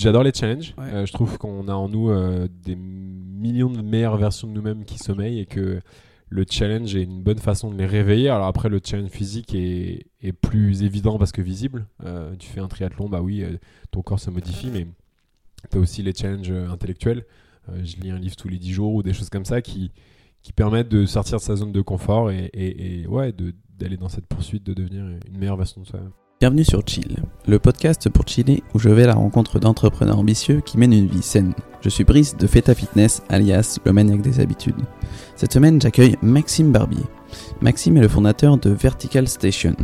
J'adore les challenges. Ouais. Euh, je trouve qu'on a en nous euh, des millions de meilleures versions de nous-mêmes qui sommeillent et que le challenge est une bonne façon de les réveiller. Alors après, le challenge physique est, est plus évident parce que visible. Euh, tu fais un triathlon, bah oui, ton corps se modifie, mais tu as aussi les challenges intellectuels. Je lis un livre tous les 10 jours ou des choses comme ça qui, qui permettent de sortir de sa zone de confort et, et- et, ouais, d'aller dans cette poursuite de devenir une meilleure version de soi-même. Bienvenue sur Chill, le podcast pour chiller où je vais à la rencontre d'entrepreneurs ambitieux qui mènent une vie saine. Je suis Brice de Feta Fitness, alias le maniaque des habitudes. Cette semaine, j'accueille Maxime Barbier. Maxime est le fondateur de Vertical Station,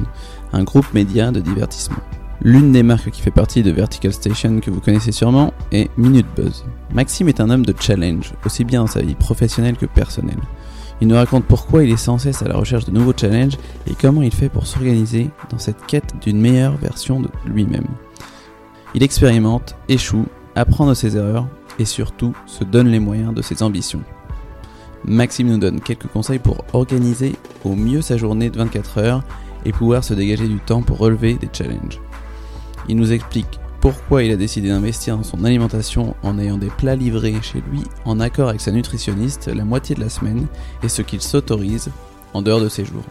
un groupe média de divertissement. L'une des marques qui fait partie de Vertical Station que vous connaissez sûrement est Minute Buzz. Maxime est un homme de challenge, aussi bien dans sa vie professionnelle que personnelle. Il nous raconte pourquoi il est sans cesse à la recherche de nouveaux challenges et comment il fait pour s'organiser dans cette quête d'une meilleure version de lui-même. Il expérimente, échoue, apprend de ses erreurs et surtout se donne les moyens de ses ambitions. Maxime nous donne quelques conseils pour organiser au mieux sa journée de 24 heures et pouvoir se dégager du temps pour relever des challenges. Il nous explique pourquoi il a décidé d'investir dans son alimentation en ayant des plats livrés chez lui en accord avec sa nutritionniste la moitié de la semaine et ce qu'il s'autorise en dehors de ses jours.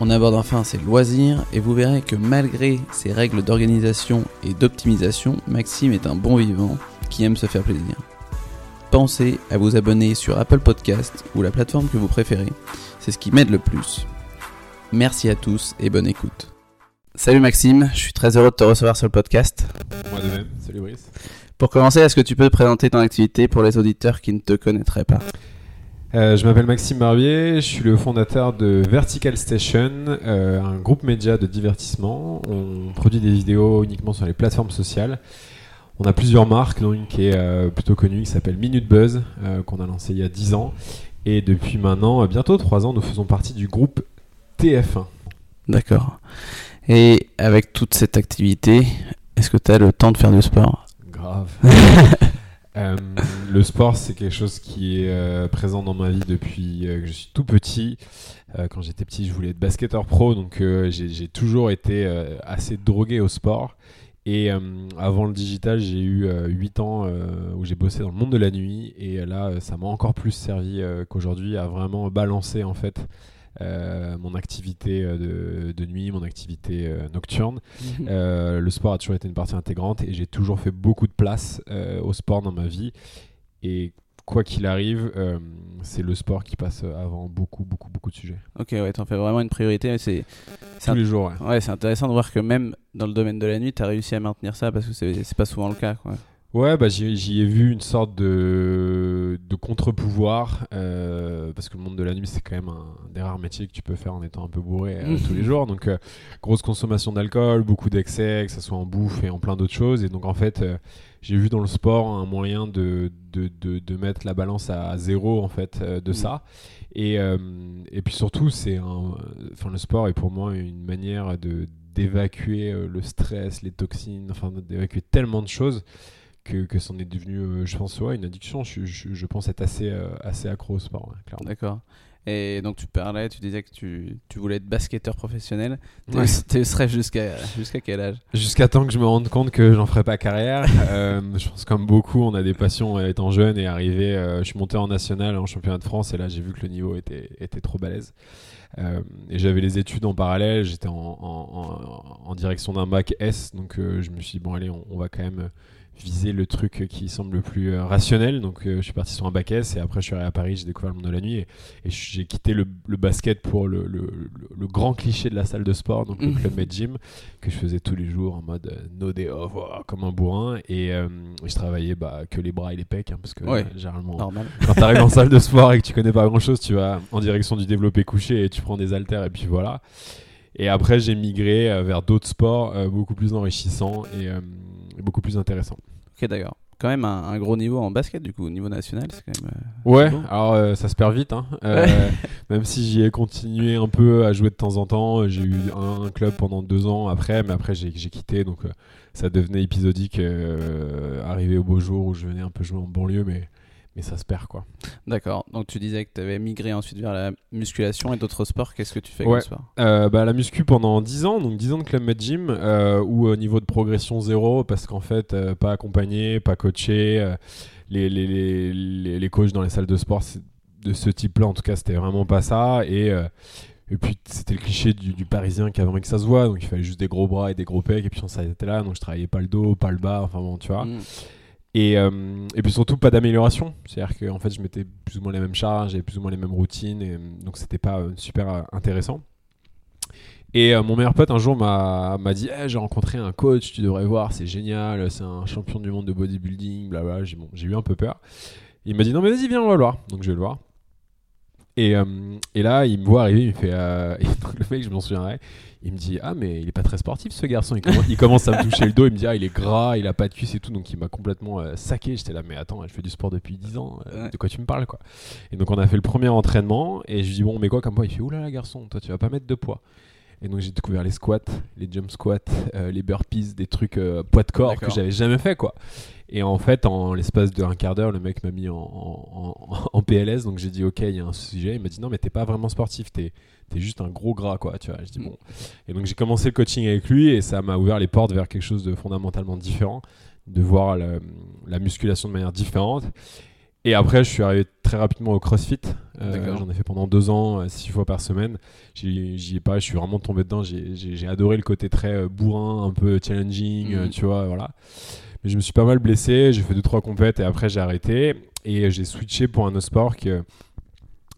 On aborde enfin ses loisirs et vous verrez que malgré ses règles d'organisation et d'optimisation, Maxime est un bon vivant qui aime se faire plaisir. Pensez à vous abonner sur Apple Podcast ou la plateforme que vous préférez, c'est ce qui m'aide le plus. Merci à tous et bonne écoute. Salut Maxime, je suis très heureux de te recevoir sur le podcast. Moi de même. Salut Brice. Pour commencer, est-ce que tu peux te présenter ton activité pour les auditeurs qui ne te connaîtraient pas? Euh, je m'appelle Maxime Barbier, je suis le fondateur de Vertical Station, euh, un groupe média de divertissement. On produit des vidéos uniquement sur les plateformes sociales. On a plusieurs marques, dont une qui est euh, plutôt connue qui s'appelle Minute Buzz, qu'on a lancé il y a 10 ans. Et depuis maintenant, bientôt 3 ans, nous faisons partie du groupe TF1. D'accord. Et avec toute cette activité, est-ce que tu as le temps de faire du sport? Grave. Euh, le sport, c'est quelque chose qui est euh, présent dans ma vie depuis euh, que je suis tout petit. Quand j'étais petit, je voulais être basketteur pro, donc j'ai toujours été assez drogué au sport. Et avant le digital, j'ai eu 8 ans où j'ai bossé dans le monde de la nuit. Et là, ça m'a encore plus servi qu'aujourd'hui à vraiment balancer en fait mon activité euh, de, de nuit, mon activité euh, nocturne. Euh, le sport a toujours été une partie intégrante et j'ai toujours fait beaucoup de place euh, au sport dans ma vie. Et quoi qu'il arrive, euh, c'est le sport qui passe avant beaucoup, beaucoup, beaucoup de sujets. Ok, ouais, t'en fais vraiment une priorité. C'est Tous les jours, ouais. ouais, c'est intéressant de voir que même dans le domaine de la nuit, t'as réussi à maintenir ça parce que c'est c'est pas souvent le cas. Quoi. Ouais, bah, j'y ai vu une sorte de, de contre-pouvoir, euh, parce que le monde de la nuit, c'est quand même un des rares métiers que tu peux faire en étant un peu bourré euh, tous les jours. Donc, euh, grosse consommation d'alcool, beaucoup d'excès, que ce soit en bouffe et en plein d'autres choses. Et donc, en fait, j'ai vu dans le sport un moyen de, de, de, de mettre la balance à zéro, en fait, de Mm. ça. Et, et puis surtout, c'est enfin, le sport est pour moi une manière d'évacuer le stress, les toxines, enfin d'évacuer tellement de choses que, que c'en est devenu, euh, je pense, ouais, une addiction. Je, je, je pense être assez, euh, assez accro au sport, ouais, clairement. D'accord. Et donc tu parlais, tu disais que tu, tu voulais être basketteur professionnel. Tu Ouais. serais jusqu'à jusqu'à quel âge? Jusqu'à temps que je me rende compte que j'en ferai pas carrière. Euh, je pense comme beaucoup, on a des passions étant jeune et arrivé. euh, je suis monté en national, en championnat de France, et là j'ai vu que le niveau était, était trop balèze. Euh, et j'avais les études en parallèle, j'étais en, en- en- en direction d'un bac S, donc je me suis dit, bon allez, on, on va quand même viser le truc qui semble le plus euh, rationnel. Donc euh, je suis parti sur un bac S, et après je suis arrivé à Paris, j'ai découvert le monde de la nuit, et, et j'ai quitté le, le basket pour le, le- le- le grand cliché de la salle de sport, donc le Mhm. Club Med Gym que je faisais tous les jours en mode euh, no day off, oh, comme un bourrin. Et euh, je travaillais bah, que les bras et les pecs, hein, parce que Ouais. généralement, Normal. quand tu arrives en salle de sport et que tu connais pas grand chose, tu vas en direction du développé couché et tu prends des haltères, et puis voilà. Et après, j'ai migré vers d'autres sports beaucoup plus enrichissants et beaucoup plus intéressants. Ok, d'accord. Quand même un, un gros niveau en basket, du coup, au niveau national, c'est quand même. euh, Ouais, alors euh, ça se perd vite. Hein. Euh, même si j'y ai continué un peu à jouer de temps en temps, j'ai eu un, un club pendant deux ans après, mais après j'ai quitté, donc ça devenait épisodique, arrivé au beau jour où je venais un peu jouer en banlieue, mais, mais ça se perd quoi. D'accord. Donc tu disais que tu avais migré ensuite vers la musculation et d'autres sports. Qu'est-ce que tu fais Ouais. comme sport Euh, bah, la muscu pendant 10 ans, donc 10 ans de Club Med Gym, euh, où au niveau de progression zéro, parce qu'en fait, euh, pas accompagné, pas coaché, les, les, les, les, les coachs dans les salles de sport de ce type-là, en tout cas, c'était vraiment pas ça. Et, et puis, c'était le cliché du, du parisien qui avait envie que ça se voit, donc il fallait juste des gros bras et des gros pecs, et puis on s'arrêtait là, donc je travaillais pas le dos, pas le bas, enfin bon, tu vois. Mm. Et, euh, et puis surtout pas d'amélioration. C'est-à-dire qu'en fait je mettais plus ou moins les mêmes charges, j'avais plus ou moins les mêmes routines, et euh, donc c'était pas euh, super intéressant. Et mon meilleur pote un jour m'a dit Eh, j'ai rencontré un coach, tu devrais voir, c'est génial, c'est un champion du monde de bodybuilding, bon, j'ai eu un peu peur. Il m'a dit non mais vas-y viens on va le voir. Donc je vais le voir. Et, euh, et là il me voit arriver, il me fait euh, et donc, le mec je m'en souviendrai. Il me dit ah mais il est pas très sportif ce garçon. Il commence, il commence à me toucher le dos, il me dit ah il est gras, il a pas de cuisse et tout. Donc il m'a complètement euh, saqué. J'étais là mais attends je fais du sport depuis 10 ans. euh. De quoi tu me parles quoi? Et donc on a fait le premier entraînement et je lui dis bon mais quoi comme poids Il fait oulala garçon toi tu vas pas mettre de poids. Et donc j'ai découvert les squats, les jump squats, euh, les burpees, des trucs euh, poids de corps que j'avais jamais fait quoi. Et en fait, en l'espace d'un quart d'heure, le mec m'a mis en, en- en- en PLS. Donc j'ai dit, ok, il y a un sujet. Il m'a dit, non, mais t'es pas vraiment sportif, t'es es juste un gros gras, quoi. Tu vois, je dis, bon. Et donc j'ai commencé le coaching avec lui et ça m'a ouvert les portes vers quelque chose de fondamentalement différent, de voir la musculation de manière différente. Et après, je suis arrivé très rapidement au CrossFit. Euh. J'en ai fait pendant deux ans, euh, six fois par semaine. J'y ai pas, je suis vraiment tombé dedans. J'ai- adoré le côté très euh, bourrin, un peu challenging, Mhm. euh, tu vois, voilà. Je me suis pas mal blessé, j'ai fait deux trois compètes et après j'ai arrêté et j'ai switché pour un autre sport qui, euh,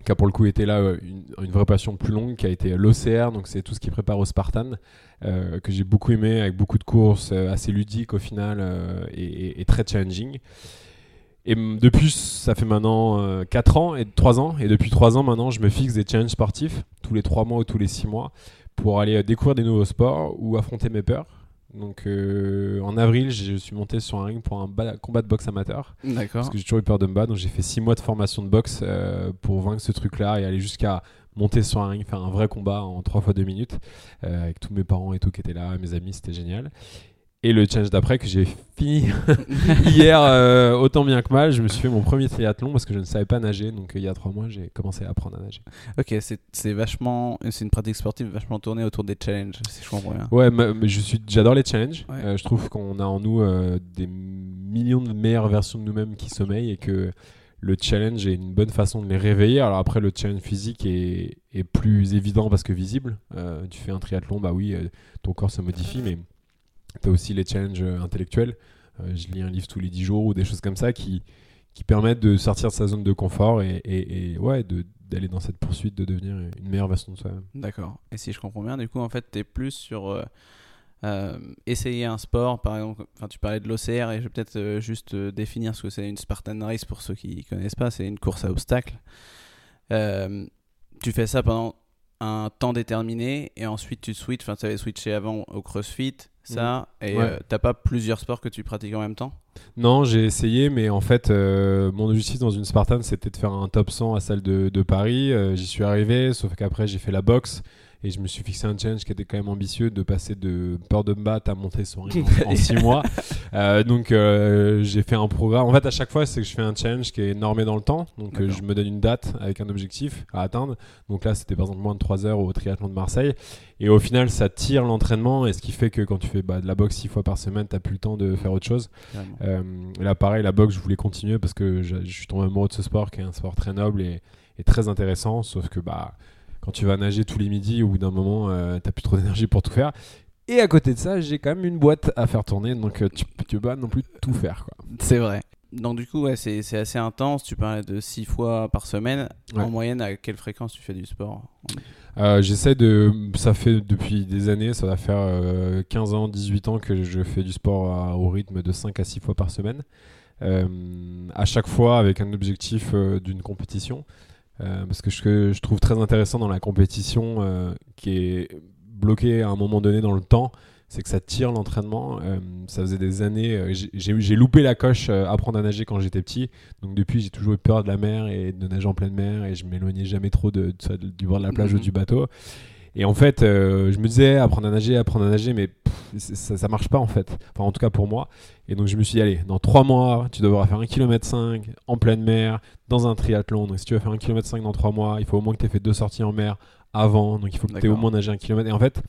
a pour le coup été là euh, une, vraie passion plus longue, qui a été l'OCR, donc c'est tout ce qui prépare au Spartan, euh, que j'ai beaucoup aimé avec beaucoup de courses assez ludiques au final et, très challenging. Et depuis, ça fait maintenant euh, 4 ans et 3 ans. Et depuis 3 ans maintenant, je me fixe des challenges sportifs tous les 3 mois ou tous les 6 mois pour aller découvrir des nouveaux sports ou affronter mes peurs. Donc euh, en avril, je suis monté sur un ring pour un ba- combat de boxe amateur D'accord. parce que j'ai toujours eu peur de me battre. Donc j'ai fait 6 mois de formation de boxe euh, pour vaincre ce truc-là et aller jusqu'à monter sur un ring, faire un vrai combat en 3 fois 2 minutes euh, avec tous mes parents et tout qui étaient là, mes amis, c'était génial. Et le challenge d'après que j'ai fini hier euh, autant bien que mal, je me suis fait mon premier triathlon parce que je ne savais pas nager. Donc euh, il y a 3 mois, j'ai commencé à apprendre à nager. Ok, c'est vachement, c'est une pratique sportive vachement tournée autour des challenges, si je comprends bien. Ouais, ma- mais je suis, j'adore les challenges. Ouais. Euh, je trouve qu'on a en nous des millions de meilleures versions de nous-mêmes qui sommeillent et que le challenge est une bonne façon de les réveiller. Alors après, le challenge physique est, est plus évident parce que visible. Tu fais un triathlon, bah oui, ton corps se modifie, mais tu as aussi les challenges euh, intellectuels. Euh, je lis un livre tous les 10 jours ou des choses comme ça qui, qui permettent de sortir de sa zone de confort et, et- et, d'aller dans cette poursuite de devenir une meilleure version de soi-même. D'accord. Et si je comprends bien, du coup, en fait, tu es plus sur euh, essayer un sport, par exemple, enfin, tu parlais de l'OCR et je vais peut-être juste définir ce que c'est une Spartan Race pour ceux qui ne connaissent pas, c'est une course à obstacles. Tu fais ça pendant un temps déterminé et ensuite tu switches, enfin, tu avais switché avant au CrossFit, ça, et Ouais. euh, t'as pas plusieurs sports que tu pratiques en même temps? Non, j'ai essayé, mais en fait, euh, mon objectif dans une Spartan, c'était de faire un top 100 à celle de, de Paris. Euh, J'y suis arrivé, sauf qu'après, j'ai fait la boxe et je me suis fixé un challenge qui était quand même ambitieux de passer de peur de me battre à monter son ring en 6 mois. Euh, donc, euh, j'ai fait un programme. En fait, à chaque fois, c'est que je fais un challenge qui est normé dans le temps. Donc, euh, je me donne une date avec un objectif à atteindre. Donc là, c'était par exemple moins de 3 heures au triathlon de Marseille. Et au final, ça tire l'entraînement et ce qui fait que quand tu fais bah, de la boxe 6 fois par semaine, tu plus le temps de faire autre chose. Là, pareil, la boxe, je voulais continuer parce que je, je suis tombé amoureux de ce sport qui est un sport très noble et, et très intéressant. Sauf que bah, quand tu vas nager tous les midis, au bout d'un moment, euh, t'as plus trop d'énergie pour tout faire. Et à côté de ça, j'ai quand même une boîte à faire tourner, donc euh, tu, tu peux pas non plus tout faire. C'est vrai. Donc du coup, ouais, c'est assez intense. Tu parlais de 6 fois par semaine. Ouais. En moyenne, à quelle fréquence tu fais du sport? Euh, J'essaie de. Ça fait depuis des années, ça va faire euh, 15 ans, 18 ans que je fais du sport à- au rythme de 5 à 6 fois par semaine. Euh, à chaque fois avec un objectif euh, d'une compétition. Euh, parce que ce que je trouve très intéressant dans la compétition, euh, qui est bloqué à un moment donné dans le temps, c'est que ça tire l'entraînement. Euh, ça faisait des années. j'ai- loupé la coche apprendre à nager quand j'étais petit. Donc depuis, j'ai toujours eu peur de la mer et de nager en pleine mer et je m'éloignais jamais trop de, de ça, du bord de la plage ou Mhm. du bateau. Et en fait, euh, je me disais apprendre à nager, apprendre à nager, mais ça, ça marche pas en fait. Enfin, en tout cas pour moi. Et donc je me suis dit, allez, dans 3 mois, tu devras faire 1 km 5 en pleine mer, dans un triathlon. Donc si tu veux faire 1 km 5 dans 3 mois, il faut au moins que tu aies fait deux sorties en mer avant. Donc il faut que tu aies au moins nagé un kilomètre. Et en fait,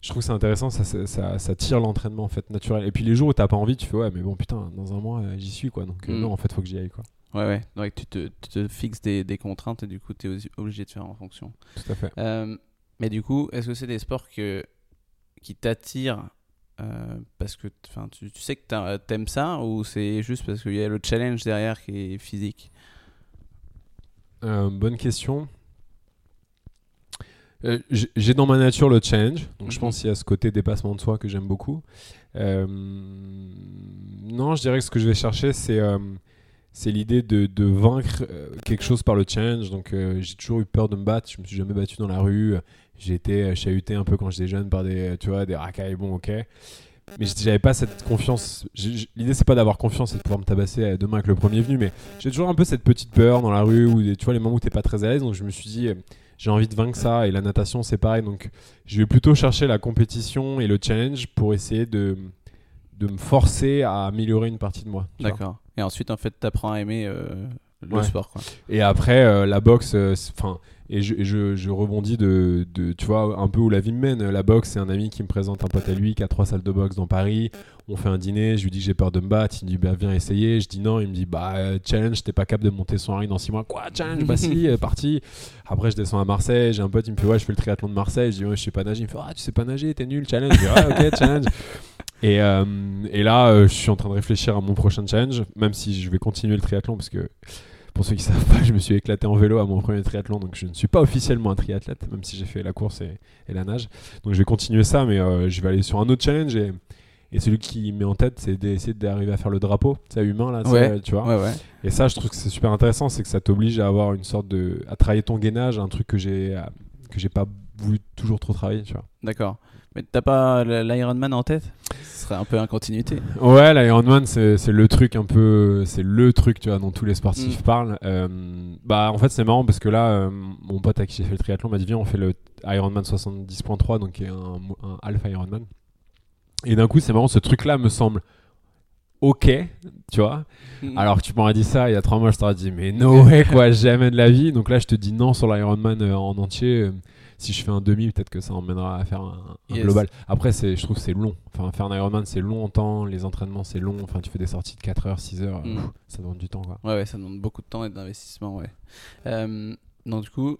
je trouve que c'est intéressant, ça, ça, ça, tire l'entraînement en fait naturel. Et puis les jours où t'as pas envie, tu fais ouais, mais bon putain, dans un mois j'y suis quoi. Donc euh, mm. non, en fait, faut que j'y aille quoi. Ouais, ouais. Donc tu te, tu te fixes des, des, contraintes et du coup, tu es obligé de faire en fonction. Tout à fait. Euh, mais du coup, est-ce que c'est des sports que, qui t'attirent euh, parce que tu, tu sais que t'aimes ça ou c'est juste parce qu'il y a le challenge derrière qui est physique? Euh, Bonne question. j'ai dans ma nature le challenge, donc je mhm. pense qu'il y a ce côté dépassement de soi que j'aime beaucoup. non, je dirais que ce que je vais chercher, c'est c'est l'idée de, de, vaincre euh, quelque chose par le challenge. Donc euh, j'ai toujours eu peur de me battre. Je me suis jamais battu dans la rue. J'ai été euh, chahuté un peu quand j'étais jeune par des, tu vois, des racailles. Bon, ok. Mais j'avais pas cette confiance. L'idée c'est pas d'avoir confiance et de pouvoir me tabasser demain avec le premier venu, mais j'ai toujours un peu cette petite peur dans la rue ou tu vois les moments où t'es pas très à l'aise. Donc je me suis dit j'ai envie de vaincre ça et la natation c'est pareil. Donc je vais plutôt chercher la compétition et le challenge pour essayer de de me forcer à améliorer une partie de moi. D'accord. Et ensuite, en fait, tu apprends à aimer euh, le sport. Quoi. Et après, euh, la boxe, euh, enfin. Et je, je, je, rebondis de, de, tu vois, un peu où la vie me mène. La boxe, c'est un ami qui me présente un pote à lui qui a trois salles de boxe dans Paris. On fait un dîner, je lui dis que j'ai peur de me battre. Il me dit, bah, viens essayer. Je dis non. Il me dit, bah, challenge, t'es pas capable de monter son ring dans six mois. Quoi, challenge? Bah, si, parti. Après, je descends à Marseille. J'ai un pote, il me fait, ouais, je fais le triathlon de Marseille. Je dis, ouais, je sais pas nager. Il me fait, ah, tu sais pas nager, t'es nul, challenge. Je dis, ouais, ok, challenge. Et, euh, et là, euh, je suis en train de réfléchir à mon prochain challenge, même si je vais continuer le triathlon, parce que pour ceux qui savent pas, je me suis éclaté en vélo à mon premier triathlon, donc je ne suis pas officiellement un triathlète, même si j'ai fait la course et, la nage. Donc je vais continuer ça, mais euh, je vais aller sur un autre challenge et, et celui qui met en tête, c'est d'essayer d'arriver à faire le drapeau, c'est humain là, tu vois. Ouais, ouais. Et ça, je trouve que c'est super intéressant, c'est que ça t'oblige à avoir une sorte de, à travailler ton gainage, un truc que j'ai, que j'ai pas voulu toujours trop travailler, tu vois. D'accord. Mais t'as pas l'Ironman en tête? Ce serait un peu en continuité. Ouais, l'Ironman, c'est le truc un peu. C'est le truc, tu vois, dont tous les sportifs mm. parlent. Euh, bah, en fait, c'est marrant parce que là, euh, mon pote à qui j'ai fait le triathlon m'a dit Viens, on fait le Ironman 70.3, donc qui est un, un Alpha Ironman. Et d'un coup, c'est marrant, ce truc-là me semble ok, tu vois. Mm. Alors que tu m'aurais dit ça il y a trois mois, je t'aurais dit, mais no way, quoi, jamais de la vie. Donc là, je te dis non sur l'Ironman euh, en entier si je fais un demi, peut-être que ça emmènera à faire un, global. Après, je trouve que c'est long. Enfin, faire un Ironman, c'est long en temps. Les entraînements, c'est long. Enfin, tu fais des sorties de 4 heures, 6 heures. Mm. ça demande du temps. Quoi. Ouais, ouais, ça demande beaucoup de temps et d'investissement. Ouais. Euh, donc, du coup,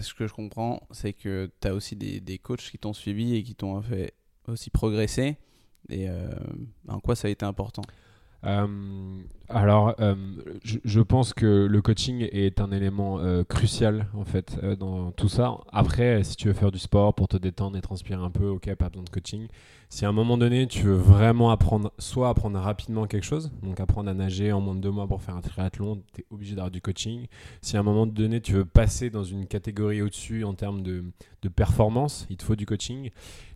ce que je comprends, c'est que tu as aussi des, des, coachs qui t'ont suivi et qui t'ont fait aussi progresser. Et euh, en quoi ça a été important? Euh, alors, euh, je, pense que le coaching est un élément euh, crucial en fait dans tout ça. Après, si tu veux faire du sport pour te détendre et transpirer un peu, ok, pas besoin de coaching. Si à un moment donné, tu veux vraiment apprendre, soit apprendre rapidement quelque chose, donc apprendre à nager en moins de deux mois pour faire un triathlon, tu es obligé d'avoir du coaching. Si à un moment donné, tu veux passer dans une catégorie au-dessus en termes de, de performance, il te faut du coaching.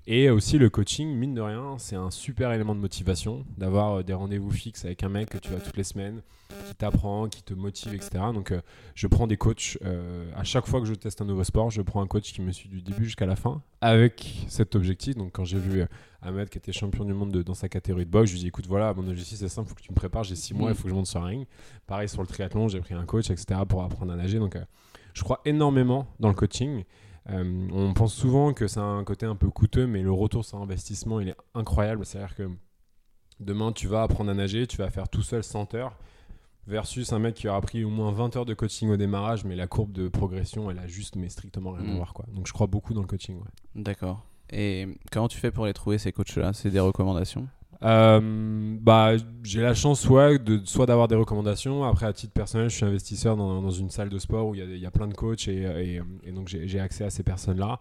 Et aussi le coaching, mine de rien, c'est un super élément de motivation d'avoir euh, des rendez-vous fixes avec un mec que tu vas toutes les semaines, qui t'apprend, qui te motive, etc. Donc euh, je prends des coachs euh, à chaque fois que je teste un nouveau sport, je prends un coach qui me suit du début jusqu'à la fin avec cet objectif. Donc quand j'ai vu Ahmed qui était champion du monde dans sa catégorie de boxe, je lui ai dit écoute voilà, mon objectif c'est simple, il faut que tu me prépares, j'ai six mois, il faut que je monte sur un ring. Pareil sur le triathlon, j'ai pris un coach, etc. pour apprendre à nager. Donc je crois énormément dans le coaching. Euh, on pense souvent que c'est un côté un peu coûteux, mais le retour sur investissement, il est incroyable. C'est-à-dire que demain, tu vas apprendre à nager, tu vas faire tout seul 100 heures, versus un mec qui aura pris au moins 20 heures de coaching au démarrage, mais la courbe de progression, elle a juste, mais strictement rien à mm. voir. Quoi. Donc je crois beaucoup dans le coaching. D'accord. Et comment tu fais pour les trouver, ces coachs-là? C'est des recommandations? Euh, bah, j'ai la chance soit de, soit d'avoir des recommandations. Après, à titre personnel, je suis investisseur dans, dans une salle de sport où il y, y, a plein de coachs et, et, donc j'ai accès à ces personnes-là.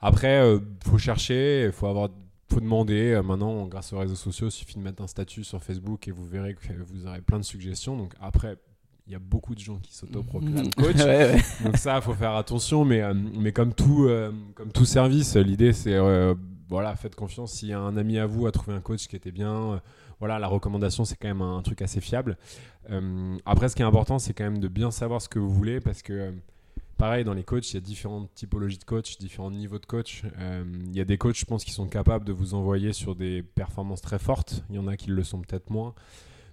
Après, il euh, faut chercher, il faut avoir faut demander. Euh, maintenant, grâce aux réseaux sociaux, il suffit de mettre un statut sur Facebook et vous verrez que vous aurez plein de suggestions. Donc après, il y a beaucoup de gens qui s'autoproclament coach. Donc ça, il faut faire attention. Mais, mais comme, tout, comme tout service, l'idée, c'est voilà, faites confiance. A un ami à vous a trouvé un coach qui était bien, euh, voilà, la recommandation, c'est quand même un, truc assez fiable. Euh, après, ce qui est important, c'est quand même de bien savoir ce que vous voulez parce que euh, pareil, dans les coachs, il y a différentes typologies de coachs, différents niveaux de coach. Euh, il y a des coachs, je pense, qui sont capables de vous envoyer sur des performances très fortes. Il y en a qui le sont peut-être moins.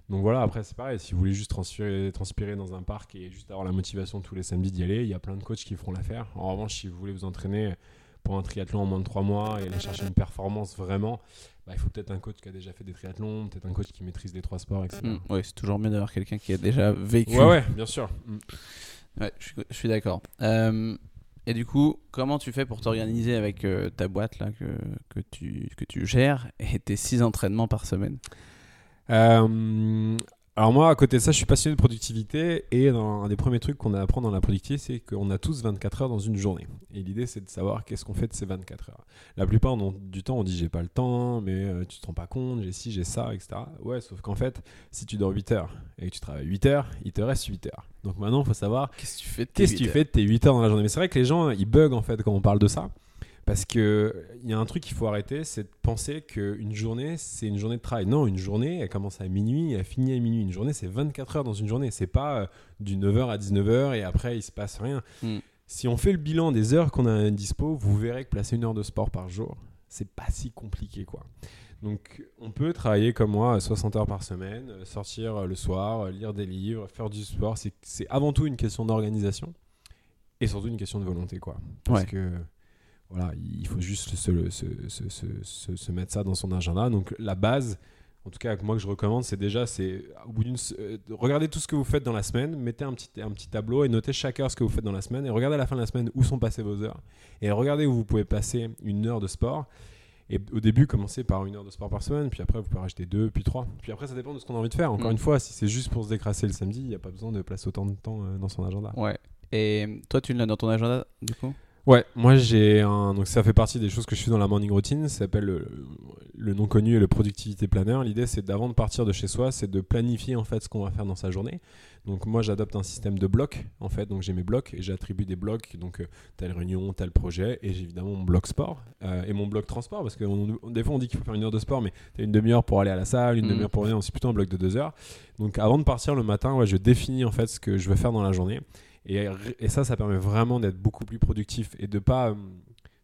Donc voilà, après, c'est pareil. Si vous voulez juste transpirer, transpirer dans un parc et juste avoir la motivation tous les samedis d'y aller, il y a plein de coachs qui feront l'affaire. En revanche, si vous voulez vous entraîner pour un triathlon en moins de 3 mois et aller chercher une performance vraiment, bah, il faut peut-être un coach qui a déjà fait des triathlons, peut-être un coach qui maîtrise les trois sports, etc. Mm, oui, c'est toujours mieux d'avoir quelqu'un qui a déjà vécu. Ouais, ouais, bien sûr. Mm. Ouais, je suis, je suis d'accord. Euh, et du coup, comment tu fais pour t'organiser avec euh, ta boîte là que, que, tu, que tu gères et tes 6 entraînements par semaine? Euh, alors moi, à côté de ça, je suis passionné de productivité et un des premiers trucs qu'on apprend dans la productivité, c'est qu'on a tous 24 heures dans une journée. Et l'idée, c'est de savoir qu'est-ce qu'on fait de ces 24 heures. La plupart du temps, on dit j'ai pas le temps, mais euh, tu te rends pas compte, j'ai ci, j'ai ça, etc. Ouais, sauf qu'en fait, si tu dors 8 heures et que tu travailles 8 heures, il te reste 8 heures. Donc maintenant, il faut savoir Qu'est-ce que tu fais de tes 8 heures dans la journée? Mais c'est vrai que les gens, ils bug en fait quand on parle de ça. Parce que il y a un truc qu'il faut arrêter, c'est de penser qu'une journée, c'est une journée de travail. Non, une journée, elle commence à minuit, elle finit à minuit. Une journée, c'est 24 heures dans une journée. C'est pas euh, du 9h à 19h et après, il se passe rien. Mm. Si on fait le bilan des heures qu'on a à dispo, vous verrez que placer une heure de sport par jour, c'est pas si compliqué, quoi. Donc, on peut travailler comme moi 60 heures par semaine, euh, sortir euh, le soir, euh, lire des livres, faire du sport. C'est- C'est avant tout une question d'organisation et surtout une question de volonté, quoi. Parce Ouais. que voilà, il faut juste se, se- se- se- mettre ça dans son agenda. Donc, la base, en tout cas, moi que je recommande, c'est déjà, c'est au bout d'une, euh, de- regardez tout ce que vous faites dans la semaine, mettez un petit, un petit tableau et notez chaque heure ce que vous faites dans la semaine et regardez à la fin de la semaine où sont passées vos heures et regardez où vous pouvez passer une heure de sport. Et au début, commencez par une heure de sport par semaine, puis après, vous pouvez rajouter deux, puis trois. Puis après, ça dépend de ce qu'on a envie de faire. Encore Mm. une fois, si c'est juste pour se décrasser le samedi, il n'y a pas besoin de placer autant de temps euh, dans son agenda. Ouais. Et toi, tu l'as dans ton agenda du coup? Ouais, moi j'ai un. Donc ça fait partie des choses que je fais dans la morning routine. Ça s'appelle le, le non connu et le productivité planner. L'idée c'est d'avant de partir de chez soi, c'est de planifier en fait ce qu'on va faire dans sa journée. Donc moi j'adopte un système de blocs en fait. Donc j'ai mes blocs et j'attribue des blocs. Donc euh, telle réunion, tel projet et j'ai évidemment mon bloc sport euh, et mon bloc transport parce que on- on- des fois on dit qu'il faut faire une heure de sport, mais t'as une demi-heure pour aller à la salle, une Mhm. demi-heure pour revenir. C'est plutôt un bloc de deux heures. Donc avant de partir le matin, ouais, je définis en fait ce que je veux faire dans la journée. Et, et ça, ça permet vraiment d'être beaucoup plus productif et de pas euh,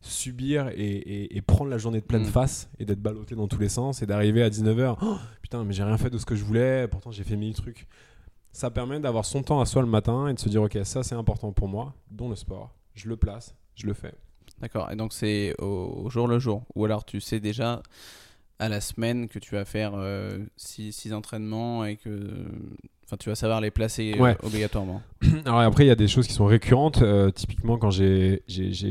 subir et, et- et prendre la journée de pleine Mm. face et d'être ballotté dans tous les sens et d'arriver à 19h. putain, mais j'ai rien fait de ce que je voulais, pourtant j'ai fait mille trucs. Ça permet d'avoir son temps à soi le matin et de se dire, ok, ça c'est important pour moi, dont le sport. Je le place, je le fais. D'accord. Et donc, c'est au, au jour le jour. Ou alors, tu sais déjà à la semaine que tu vas faire 6 entraînements et que. Enfin, tu vas savoir les placer euh, obligatoirement. Alors après, il y a des choses qui sont récurrentes. Euh, typiquement, quand j'ai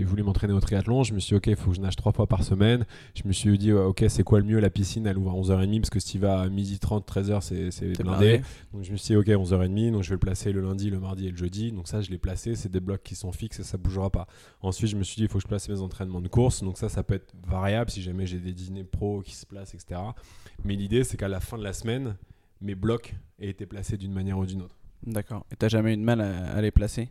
voulu m'entraîner au triathlon, je me suis dit, ok, il faut que je nage trois fois par semaine. Je me suis dit, ok, c'est quoi le mieux La piscine, elle ouvre à 11h30 parce que si tu vas à 12h30, 13h, c'est blindé. blindé. Donc je me suis dit, ok, 11h30, donc je vais le placer le lundi, le mardi et le jeudi. Donc ça, je l'ai placé. C'est des blocs qui sont fixes et ça bougera pas. Ensuite, je me suis dit, il faut que je place mes entraînements de course. Donc ça, ça peut être variable si jamais j'ai des dîners pro qui se placent, etc. Mais l'idée, c'est qu'à la fin de la semaine, mes blocs aient été placés d'une manière ou d'une autre. D'accord. Et t'as jamais eu de mal à, à les placer?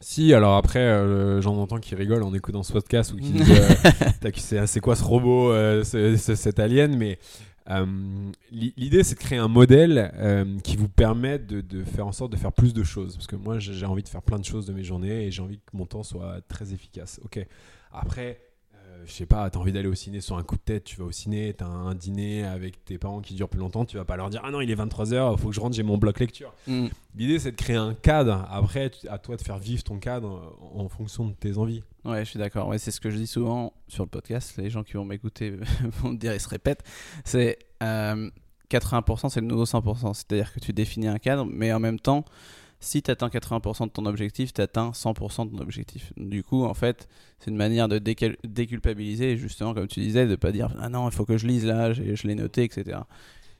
Si, alors après, euh, j'en entends qui rigolent en écoutant ce podcast ou qui disent euh, c'est quoi ce robot, euh, ce- ce- cet alien? Mais euh, l'i- l'idée, c'est de créer un modèle qui vous permette de, de faire en sorte de faire plus de choses. Parce que moi, j'ai j'ai envie de faire plein de choses de mes journées et j'ai envie que mon temps soit très efficace. Ok. Après. Euh, Je sais pas, t'as envie d'aller au ciné sur un coup de tête, tu vas au ciné, t'as un dîner avec tes parents qui dure plus longtemps, tu vas pas leur dire Ah non, il est 23h, faut que je rentre, j'ai mon bloc lecture. Hmm. L'idée, c'est de créer un cadre. Après, à toi de faire vivre ton cadre en en fonction de tes envies. Ouais, je suis d'accord. Ouais, c'est ce que je dis souvent sur le podcast. Les gens qui vont m'écouter vont me dire, ils se répètent. C'est euh, 80%, c'est le nouveau 100%. C'est-à-dire que tu définis un cadre, mais en même temps, si tu atteins 80% de ton objectif, tu atteins 100% de ton objectif. Du coup, en fait, c'est une manière de déculpabiliser, justement, comme tu disais, de pas dire Ah non, il faut que je lise là, je l'ai noté, etc.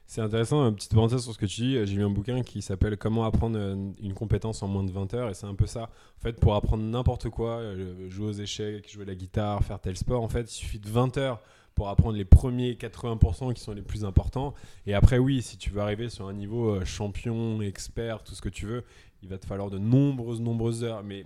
C'est intéressant, une petite parenthèse sur ce que tu dis. J'ai lu un bouquin qui s'appelle Comment apprendre euh, une compétence en moins de 20 heures. Et c'est un peu ça. En fait, pour apprendre n'importe quoi, euh, jouer aux échecs, jouer à la guitare, faire tel sport, en fait, il suffit de 20 heures pour apprendre les premiers 80% qui sont les plus importants. Et après, oui, si tu veux arriver sur un niveau euh, champion, expert, tout ce que tu veux, il va te falloir de nombreuses, nombreuses heures. Mais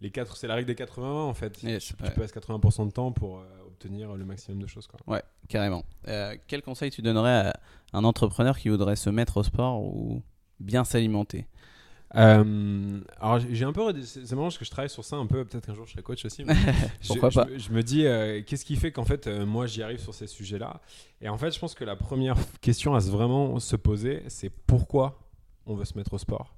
les quatre, c'est la règle des 80 en fait. Yes, tu, passes 80% de temps pour euh, obtenir le maximum de choses. Quoi. Ouais, carrément. Euh, quel conseil tu donnerais à un entrepreneur qui voudrait se mettre au sport ou bien s'alimenter? Euh, alors j'ai un peu, c'est marrant parce que je travaille sur ça un peu. Peut-être qu'un jour je serai coach aussi. Pourquoi je, pas je, me dis, qu'est-ce qui fait qu'en fait moi j'y arrive sur ces sujets-là? Et en fait, je pense que la première question à se vraiment se poser, c'est pourquoi on veut se mettre au sport?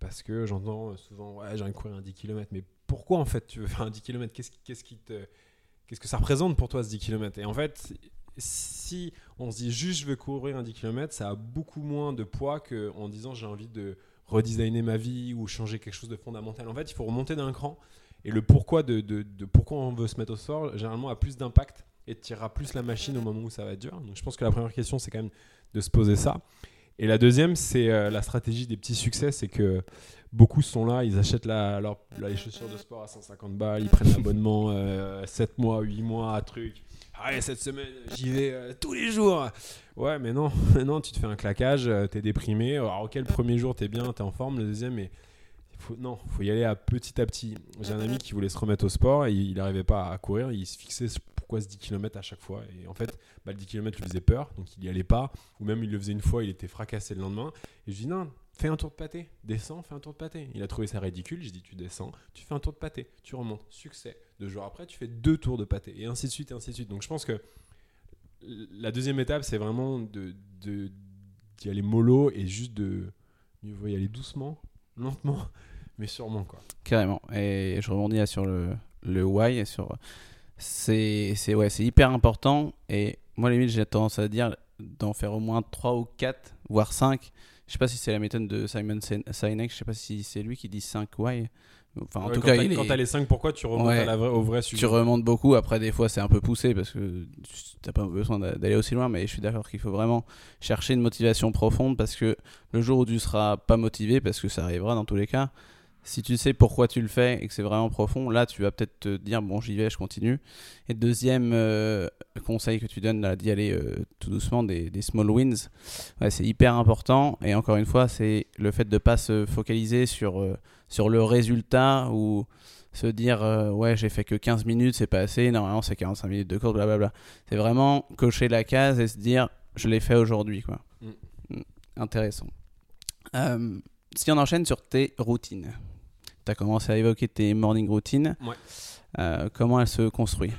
Parce que j'entends souvent, ouais, j'ai envie de courir un 10 km, mais pourquoi en fait tu veux faire un 10 km Qu'est-ce qu'est-ce que ça représente pour toi ce 10 km Et en fait, si on se dit juste je veux courir un 10 km, ça a beaucoup moins de poids qu'en disant j'ai envie de redesigner ma vie ou changer quelque chose de fondamental. En fait, il faut remonter d'un cran. Et le pourquoi de, de, pourquoi on veut se mettre au sport, généralement, a plus d'impact et tirera plus la machine au moment où ça va être dur. Donc, je pense que la première question, c'est quand même de se poser ça. Et la deuxième, c'est euh, la stratégie des petits succès. C'est que beaucoup sont là, ils achètent les chaussures de sport à 150 balles, ils prennent l'abonnement 7 euh, mois, 8 mois, truc. Allez, cette semaine, j'y vais euh, tous les jours. Ouais, mais non, non, tu te fais un claquage, euh, t'es déprimé. Alors, ok, le premier jour, t'es bien, t'es en forme. Le deuxième, mais faut, non, faut y aller à petit à petit. J'ai un ami qui voulait se remettre au sport et il n'arrivait pas à courir. Il se fixait pourquoi ce 10 km à chaque fois. Et en fait, bah, le 10 km lui faisait peur, donc il y allait pas. Ou même il le faisait une fois, il était fracassé le lendemain. Et je dis non, fais un tour de pâté, descends, fais un tour de pâté. Il a trouvé ça ridicule. J'ai dit tu descends, tu fais un tour de pâté, tu remontes, succès. Deux jours après, tu fais deux tours de pâté et ainsi de suite et ainsi de suite. Donc je pense que la deuxième étape, c'est vraiment de, d'y aller mollo et juste de mieux y aller doucement, lentement, mais sûrement quoi. Carrément. Et je rebondis sur le, le why, sur c'est ouais, c'est hyper important et moi limite j'ai tendance à dire d'en faire au moins 3 ou 4 voire 5. Je sais pas si c'est la méthode de Simon Sinek, je sais pas si c'est lui qui dit 5 why Enfin, en tout cas, quand tu as les 5 pourquoi, tu remontes à la au vrai sujet? Tu remontes beaucoup. Après, des fois, c'est un peu poussé parce que tu pas besoin d'aller aussi loin. Mais je suis d'accord qu'il faut vraiment chercher une motivation profonde parce que le jour où tu seras pas motivé, parce que ça arrivera dans tous les cas, si tu sais pourquoi tu le fais et que c'est vraiment profond, là, tu vas peut-être te dire bon, j'y vais, je continue. Et deuxième euh, conseil que tu donnes, d'y aller euh, tout doucement, des, des small wins, ouais, c'est hyper important. Et encore une fois, c'est le fait de ne pas se focaliser sur. Euh, sur le résultat ou se dire ouais j'ai fait que 15 minutes c'est pas assez normalement c'est 45 minutes de course blablabla c'est vraiment cocher la case et se dire je l'ai fait aujourd'hui quoi mm. Mm. intéressant si on enchaîne sur tes routines tu as commencé à évoquer tes morning routines ouais. Euh, comment elles se construisent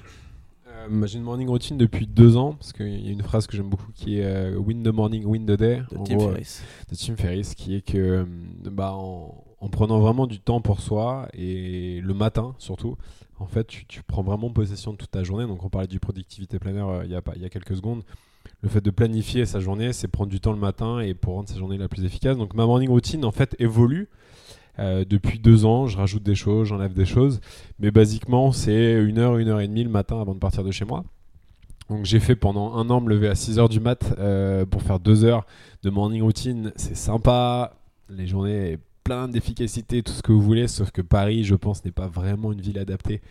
bah, j'ai une morning routine depuis deux ans parce qu'il y a une phrase que j'aime beaucoup qui est win the morning, win the day de Tim Ferriss. de Tim Ferriss qui est que bah, en, en prenant vraiment du temps pour soi et le matin surtout. En fait, tu, prends vraiment possession de toute ta journée. Donc, on parlait du productivité planner euh, il, y a il y a quelques secondes. Le fait de planifier sa journée, c'est prendre du temps le matin et pour rendre sa journée la plus efficace. Donc, ma morning routine, en fait, évolue. Euh, depuis deux ans, je rajoute des choses, j'enlève des choses. Mais basiquement, c'est une heure, une heure et demie le matin avant de partir de chez moi. Donc j'ai fait pendant un an me lever à 6 heures du mat euh, pour faire deux heures de morning routine. C'est sympa. Les journées plein d'efficacité, tout ce que vous voulez, sauf que Paris, je pense, n'est pas vraiment une ville adaptée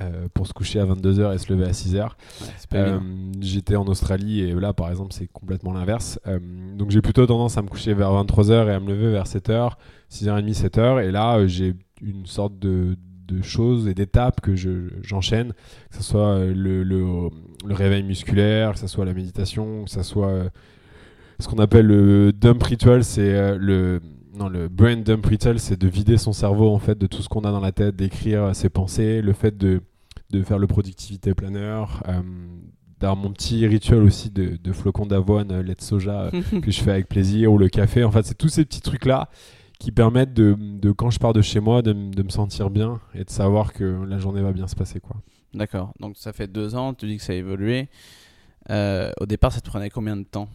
euh, pour se coucher à 22h et se lever à 6h. Euh, j'étais en Australie et là, par exemple, c'est complètement l'inverse. Euh, donc j'ai plutôt tendance à me coucher vers 23h et à me lever vers 7h, 6h30, 7h. Et là, j'ai une sorte de, de choses et d'étapes que j'enchaîne, que ce soit le, le, le, réveil musculaire, que ce soit la méditation, que ce soit ce qu'on appelle le dump ritual, c'est le non, le brain dump ritual, c'est de vider son cerveau en fait de tout ce qu'on a dans la tête, d'écrire ses pensées, le fait de, de faire le productivité planner, euh, d'avoir mon petit rituel aussi de, de flocons d'avoine, euh, lait de soja euh, que je fais avec plaisir, ou le café. En fait, c'est tous ces petits trucs là qui permettent de, de, quand je pars de chez moi, de, de, me sentir bien et de savoir que la journée va bien se passer. quoi. D'accord. Donc ça fait deux ans, tu dis que ça a évolué. au départ, ça te prenait combien de temps?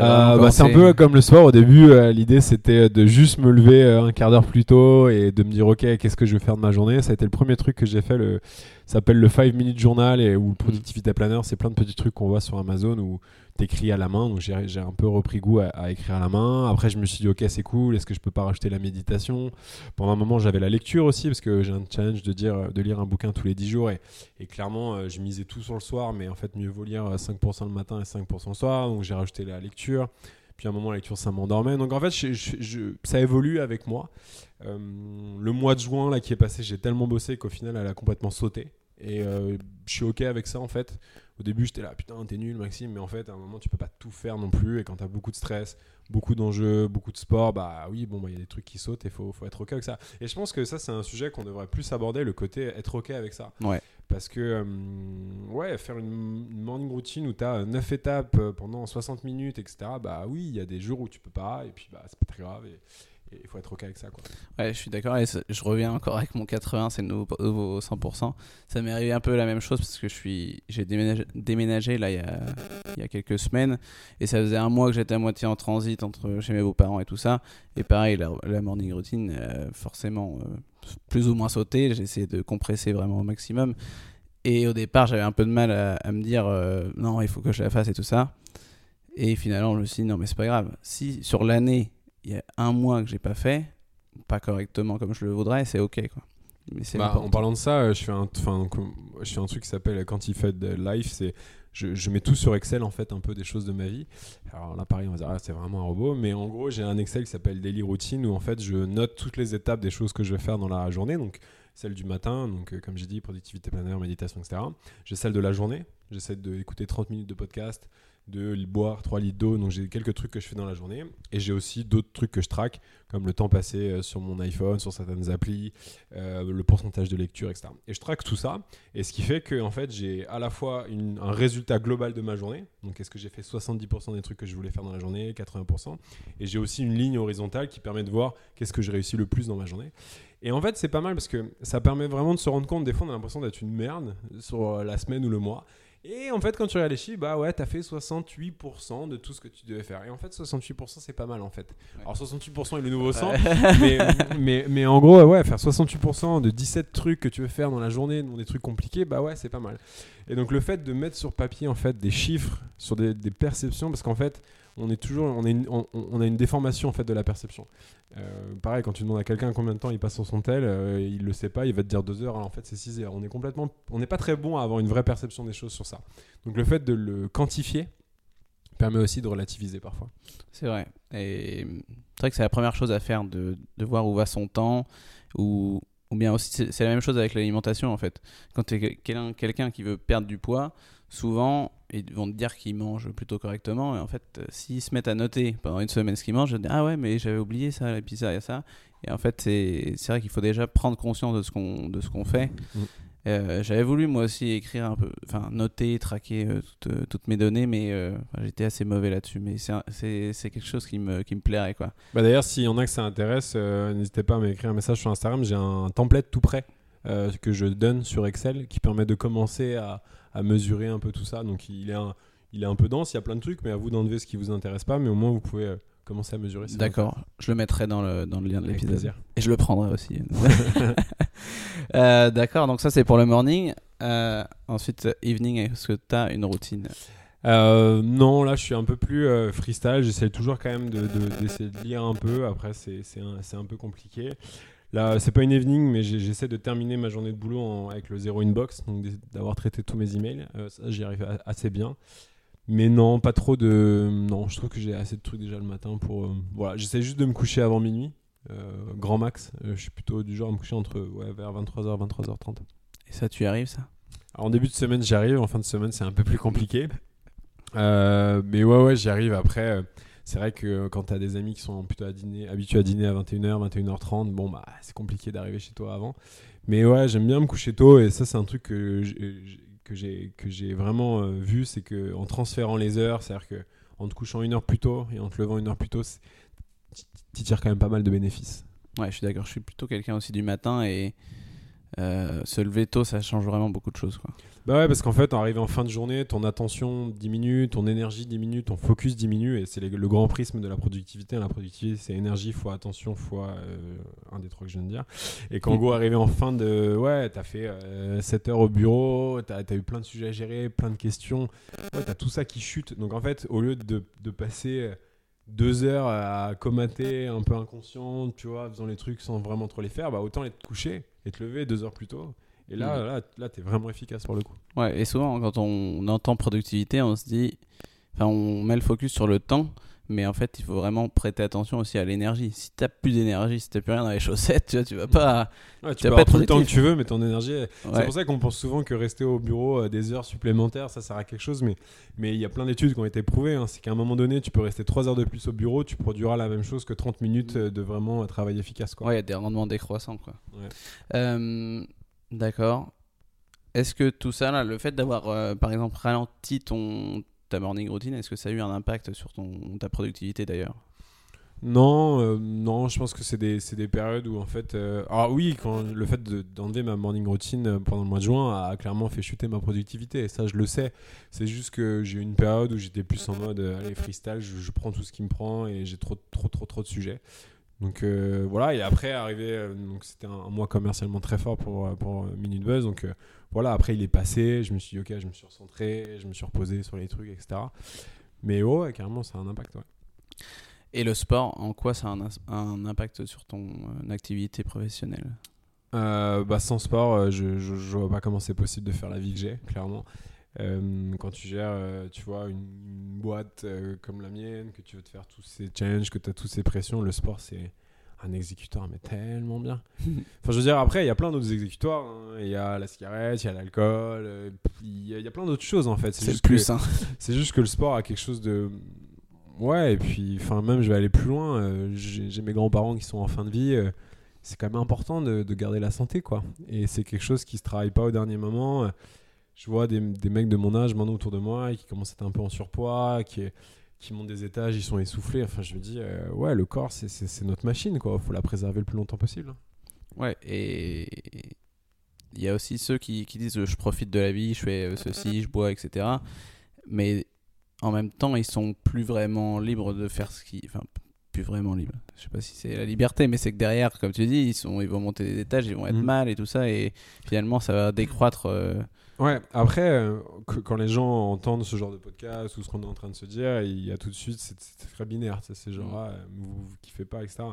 Euh, bah, c'est un peu comme le soir. Au début, euh, l'idée c'était de juste me lever euh, un quart d'heure plus tôt et de me dire ok, qu'est-ce que je vais faire de ma journée? Ça a été le premier truc que j'ai fait. Le, ça s'appelle le 5 minute journal et ou le productivity planner. C'est plein de petits trucs qu'on voit sur Amazon où t'écris à la main. Donc j'ai un peu repris goût à, écrire à la main. Après, je me suis dit ok, c'est cool. Est-ce que je peux pas rajouter la méditation? Pendant un moment, j'avais la lecture aussi parce que j'ai un challenge de dire de lire un bouquin tous les 10 jours et, clairement, je misais tout sur le soir, mais en fait, mieux vaut lire 5% le matin et 5% le soir. Donc j'ai rajouté la lecture. Puis à un moment, la lecture, ça m'endormait. Donc en fait, ça évolue avec moi. Euh, le mois de juin là, qui est passé, j'ai tellement bossé qu'au final, elle a complètement sauté. Et euh, je suis ok avec ça en fait. Au début, j'étais là, putain, t'es nul, Maxime, mais en fait, à un moment, tu peux pas tout faire non plus. Et quand t'as beaucoup de stress, beaucoup d'enjeux, beaucoup de sport, bah oui, bon, bah, il y a des trucs qui sautent et faut, faut être ok avec ça. Et je pense que ça, c'est un sujet qu'on devrait plus aborder, le côté être ok avec ça. Ouais. Parce que, euh, ouais, faire une, une morning routine où t'as 9 étapes euh, pendant 60 minutes, etc., bah oui, il y a des jours où tu peux pas, et puis bah, c'est pas très grave. Et il faut être ok avec ça, quoi. Ouais, je suis d'accord. Et je reviens encore avec mon 80, c'est nouveau, nouveau 100%. Ça m'est arrivé un peu la même chose parce que j'ai déménagé, déménagé là il y, a, il y a quelques semaines et ça faisait un mois que j'étais à moitié en transit entre chez mes beaux-parents et tout ça. Et pareil, la, morning routine, euh, forcément, euh, plus ou moins sauté. J'ai essayé de compresser vraiment au maximum. Et au départ, j'avais un peu de mal à, à me dire euh, non, il faut que je la fasse et tout ça. Et finalement, je me suis dit non, mais c'est pas grave. Si sur l'année, il y a un mois que j'ai pas fait, pas correctement comme je le voudrais, c'est ok quoi. Mais Bah, en parlant de ça, je fais un, je fais un truc qui s'appelle Quantified Life. C'est, je, je mets tout sur Excel en fait, un peu des choses de ma vie. Alors là, pareil, on va dire, ah, c'est vraiment un robot. Mais en gros, j'ai un Excel qui s'appelle Daily Routine où en fait, je note toutes les étapes des choses que je vais faire dans la journée. Donc, celle du matin, donc euh, comme j'ai dit, productivité planaire, méditation, etc. J'ai celle de la journée. J'essaie d'écouter 30 minutes de podcast, de boire 3 litres d'eau. Donc, j'ai quelques trucs que je fais dans la journée. Et j'ai aussi d'autres trucs que je traque, comme le temps passé euh, sur mon iPhone, sur certaines applis, euh, le pourcentage de lecture, etc. Et je traque tout ça, et ce qui fait que en fait, j'ai à la fois une- un résultat global de ma journée, donc est-ce que j'ai fait 70% des trucs que je voulais faire dans la journée, 80%, et j'ai aussi une ligne horizontale qui permet de voir qu'est-ce que j'ai réussi le plus dans ma journée. Et en fait, c'est pas mal parce que ça permet vraiment de se rendre compte, des fois on a l'impression d'être une merde sur la semaine ou le mois. Et en fait, quand tu réfléchis, bah ouais, t'as fait 68% de tout ce que tu devais faire. Et en fait, 68%, c'est pas mal en fait. Alors 68% est le nouveau 100, mais, mais, mais en gros, ouais, faire 68% de 17 trucs que tu veux faire dans la journée, dont des trucs compliqués, bah ouais, c'est pas mal. Et donc le fait de mettre sur papier en fait des chiffres, sur des, des perceptions, parce qu'en fait, on est toujours, on, est on, on a une déformation en fait de la perception. Euh, pareil, quand tu demandes à quelqu'un combien de temps il passe sur son tel, euh, il le sait pas, il va te dire 2 heures, alors en fait c'est 6 heures. On est complètement, on n'est pas très bon à avoir une vraie perception des choses sur ça. Donc le fait de le quantifier permet aussi de relativiser parfois. C'est vrai. Et c'est vrai que c'est la première chose à faire de, voir où va son temps. Ou, ou bien aussi, c'est- la même chose avec l'alimentation en fait. Quand tu es quelqu'un qui veut perdre du poids, souvent ils vont te dire qu'ils mangent plutôt correctement. Et en fait, euh, s'ils se mettent à noter pendant une semaine ce qu'ils mangent, je dis Ah ouais, mais j'avais oublié ça, et puis ça, et ça. Et en fait, c'est vrai qu'il faut déjà prendre conscience de ce qu'on de ce qu'on fait. Mm. Euh, J'avais voulu moi aussi écrire un peu, enfin noter, traquer euh, toutes, euh, toutes mes données, mais j'étais assez mauvais là-dessus. Mais c'est quelque chose qui me, qui me plairait quoi. Bah D'ailleurs, s'il y en a que ça intéresse, n'hésitez pas à m'écrire un message sur Instagram. J'ai un template tout prêt que je donne sur Excel qui permet de commencer à, à mesurer un peu tout ça. Donc il est, un, il est un peu dense, il y a plein de trucs, mais à vous d'enlever ce qui vous intéresse pas. Mais au moins, vous pouvez euh, commencer à mesurer. D'accord, je le mettrai dans le, dans le lien de l'épisode. Et je le prendrai aussi. Euh, D'accord, donc ça c'est pour le morning. Euh, ensuite, evening, est-ce que tu as une routine? Euh, non, là, je suis un peu plus freestyle. J'essaie toujours quand même d'essayer de, d'essayer de lire un peu. Après, c'est un, c'est un peu compliqué. Là, c'est pas une evening, mais j'essaie de terminer ma journée de boulot en- avec le zéro inbox, donc d'avoir traité tous mes emails. Euh, ça, j'y arrive assez bien. Mais non, pas trop de. Non, je trouve que j'ai assez de trucs déjà le matin pour. euh, Voilà, j'essaie juste de me coucher avant minuit. euh, grand max. Euh, je suis plutôt du genre à me coucher entre ouais, vers 23h, 23h30. Et ça, tu y arrives ça? Alors, en début de semaine, j'y arrive. En fin de semaine, c'est un peu plus compliqué. Mais ouais, ouais, j'y arrive. Après, c'est vrai que quand t'as des amis qui sont plutôt à dîner, habitués à dîner à 21h, 21h30, bon, bah, c'est compliqué d'arriver chez toi avant. Mais ouais, j'aime bien me coucher tôt. Et ça, c'est un truc que j'ai- que j'ai vraiment euh, vu. C'est que en transférant les heures, c'est-à-dire que en te couchant une heure plus tôt et en te levant une heure plus tôt, tu tires quand même pas mal de bénéfices. Ouais, je suis d'accord. Je suis plutôt quelqu'un aussi du matin et euh, se lever tôt, ça change vraiment beaucoup de choses. Quoi. Bah ouais, parce qu'en fait, en arrivant en fin de journée, ton attention diminue, ton énergie diminue, ton focus diminue, et c'est le grand prisme de la productivité. La productivité, c'est énergie fois attention fois euh, un des trois que je viens de dire. Et qu'en Mm. gros, arrivé en fin de. Ouais, t'as fait 7 heures au bureau, t'as as eu plein de sujets à gérer, plein de questions. Ouais, t'as tout ça qui chute. Donc en fait, au lieu de, de passer deux heures à comater un peu inconscient, tu vois, faisant les trucs sans vraiment trop les faire, bah autant être couché et te lever deux heures plus tôt. Et là, Mhm. là, là t'es vraiment efficace pour le coup. Ouais, et souvent, quand on entend productivité, on se dit. Enfin, on met le focus sur le temps, Mais en fait, il faut vraiment prêter attention aussi à l'énergie. Si t'as plus d'énergie, si t'as plus rien dans les chaussettes, tu vois, tu vas pas. Ouais, tu Tu vas peux pas avoir tout le temps que tu veux, mais ton énergie. C'est pour ça qu'on pense souvent que rester au bureau euh, des heures supplémentaires, ça sert à quelque chose. Mais mais il y a plein d'études qui ont été prouvées. hein. C'est qu'à un moment donné, tu peux rester 3 heures de plus au bureau, tu produiras la même chose que 30 minutes euh, de vraiment euh, travail efficace. Quoi. Ouais, il y a des rendements décroissants, quoi. Ouais. Euh, D'accord. Est-ce que tout ça, là, le fait d'avoir, euh, par exemple, ralenti ton ta morning routine, est-ce que ça a eu un impact sur ton ta productivité d'ailleurs? Non, euh, non, je pense que c'est des, des périodes où en fait. euh, Ah oui, quand le fait de- d'enlever ma morning routine euh, pendant le mois de juin a clairement fait chuter ma productivité. Et ça, je le sais. C'est juste que j'ai eu une période où j'étais plus en mode euh, allez, freestyle, je prends tout ce qui me prend et j'ai trop, trop, trop, trop de sujets. Donc euh, voilà, et après, arrivé. euh, donc c'était un, un mois commercialement très fort pour, euh, pour Minute Buzz. Donc euh, voilà, après, il est passé. Je me suis dit, ok, je me suis recentré, je me suis reposé sur les trucs, etc. Mais oh, ouais, carrément, ça a un impact, ouais. Et le sport, en quoi ça a un, impact sur ton activité professionnelle? Bah, sans sport, je, je, je vois pas comment c'est possible de faire la vie que j'ai, clairement. Euh, quand tu gères, euh, tu vois, une, une boîte euh, comme la mienne, que tu veux te faire tous ces challenges, que tu as toutes ces pressions, le sport, c'est un exécutoire, mais tellement bien. Enfin, je veux dire, après, il y a plein d'autres exécutoires. hein. Il y a la cigarette, il y a l'alcool, il y, a- il y a plein d'autres choses, en fait. C'est le plus, hein. c'est juste que le sport a quelque chose de. Ouais, et puis, enfin, même, je vais aller plus loin. J'ai mes grands-parents qui sont en fin de vie. c'est quand même important de, de garder la santé, quoi. Et c'est quelque chose qui se travaille pas au dernier moment. Je vois des, des mecs de mon âge maintenant autour de moi qui commencent à être un peu en surpoids, qui, qui montent des étages, ils sont essoufflés. Enfin, je me dis, euh, ouais, le corps, c'est- notre machine, quoi. Faut la préserver le plus longtemps possible. Ouais, et il y a aussi ceux qui, qui disent je profite de la vie, je fais euh, ceci, je bois, etc. Mais en même temps, ils sont plus vraiment libres de faire ce qu'ils. Enfin, plus vraiment libres. Je sais pas si c'est la liberté, mais c'est que derrière, comme tu dis, ils, sont, ils vont monter des étages, ils vont être Mhm. mal et tout ça, et finalement, ça va décroître. euh, Ouais, après, euh, que- quand les gens entendent ce genre de podcast ou ce qu'on est en train de se dire, il y a tout de suite, c'est très binaire. C'est genre, Mm. ah, vous, vous kiffez pas, etc.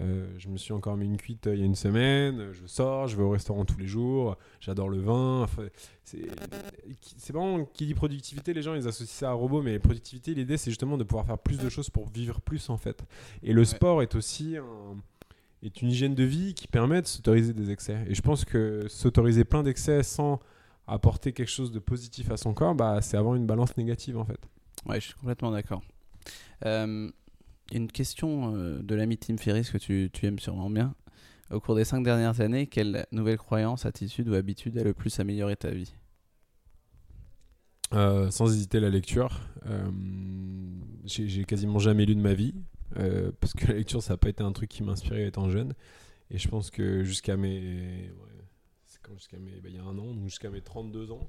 Euh, je me suis encore mis une cuite euh, il y a une semaine, euh, je sors, je vais au restaurant tous les jours, j'adore le vin. enfin, c'est vraiment qui dit productivité, les gens ils associent ça à robot, mais productivité, l'idée c'est justement de pouvoir faire plus de choses pour vivre plus en fait. Et le sport est aussi un- est une hygiène de vie qui permet de s'autoriser des excès. Et je pense que s'autoriser plein d'excès sans apporter quelque chose de positif à son corps, bah, c'est avoir une balance négative en fait. Ouais, je suis complètement d'accord. Euh, une question euh, de l'ami Tim Ferriss que tu, tu aimes sûrement bien. Au cours des cinq dernières années, quelle nouvelle croyance, attitude ou habitude a le plus amélioré ta vie? Euh, sans hésiter la lecture. Euh, j'ai quasiment jamais lu de ma vie parce que la lecture ça n'a pas été un truc qui m'inspirait étant jeune. Et je pense que jusqu'à mes, ouais, jusqu'à mes, bah, il y a un an, donc jusqu'à mes 32 ans,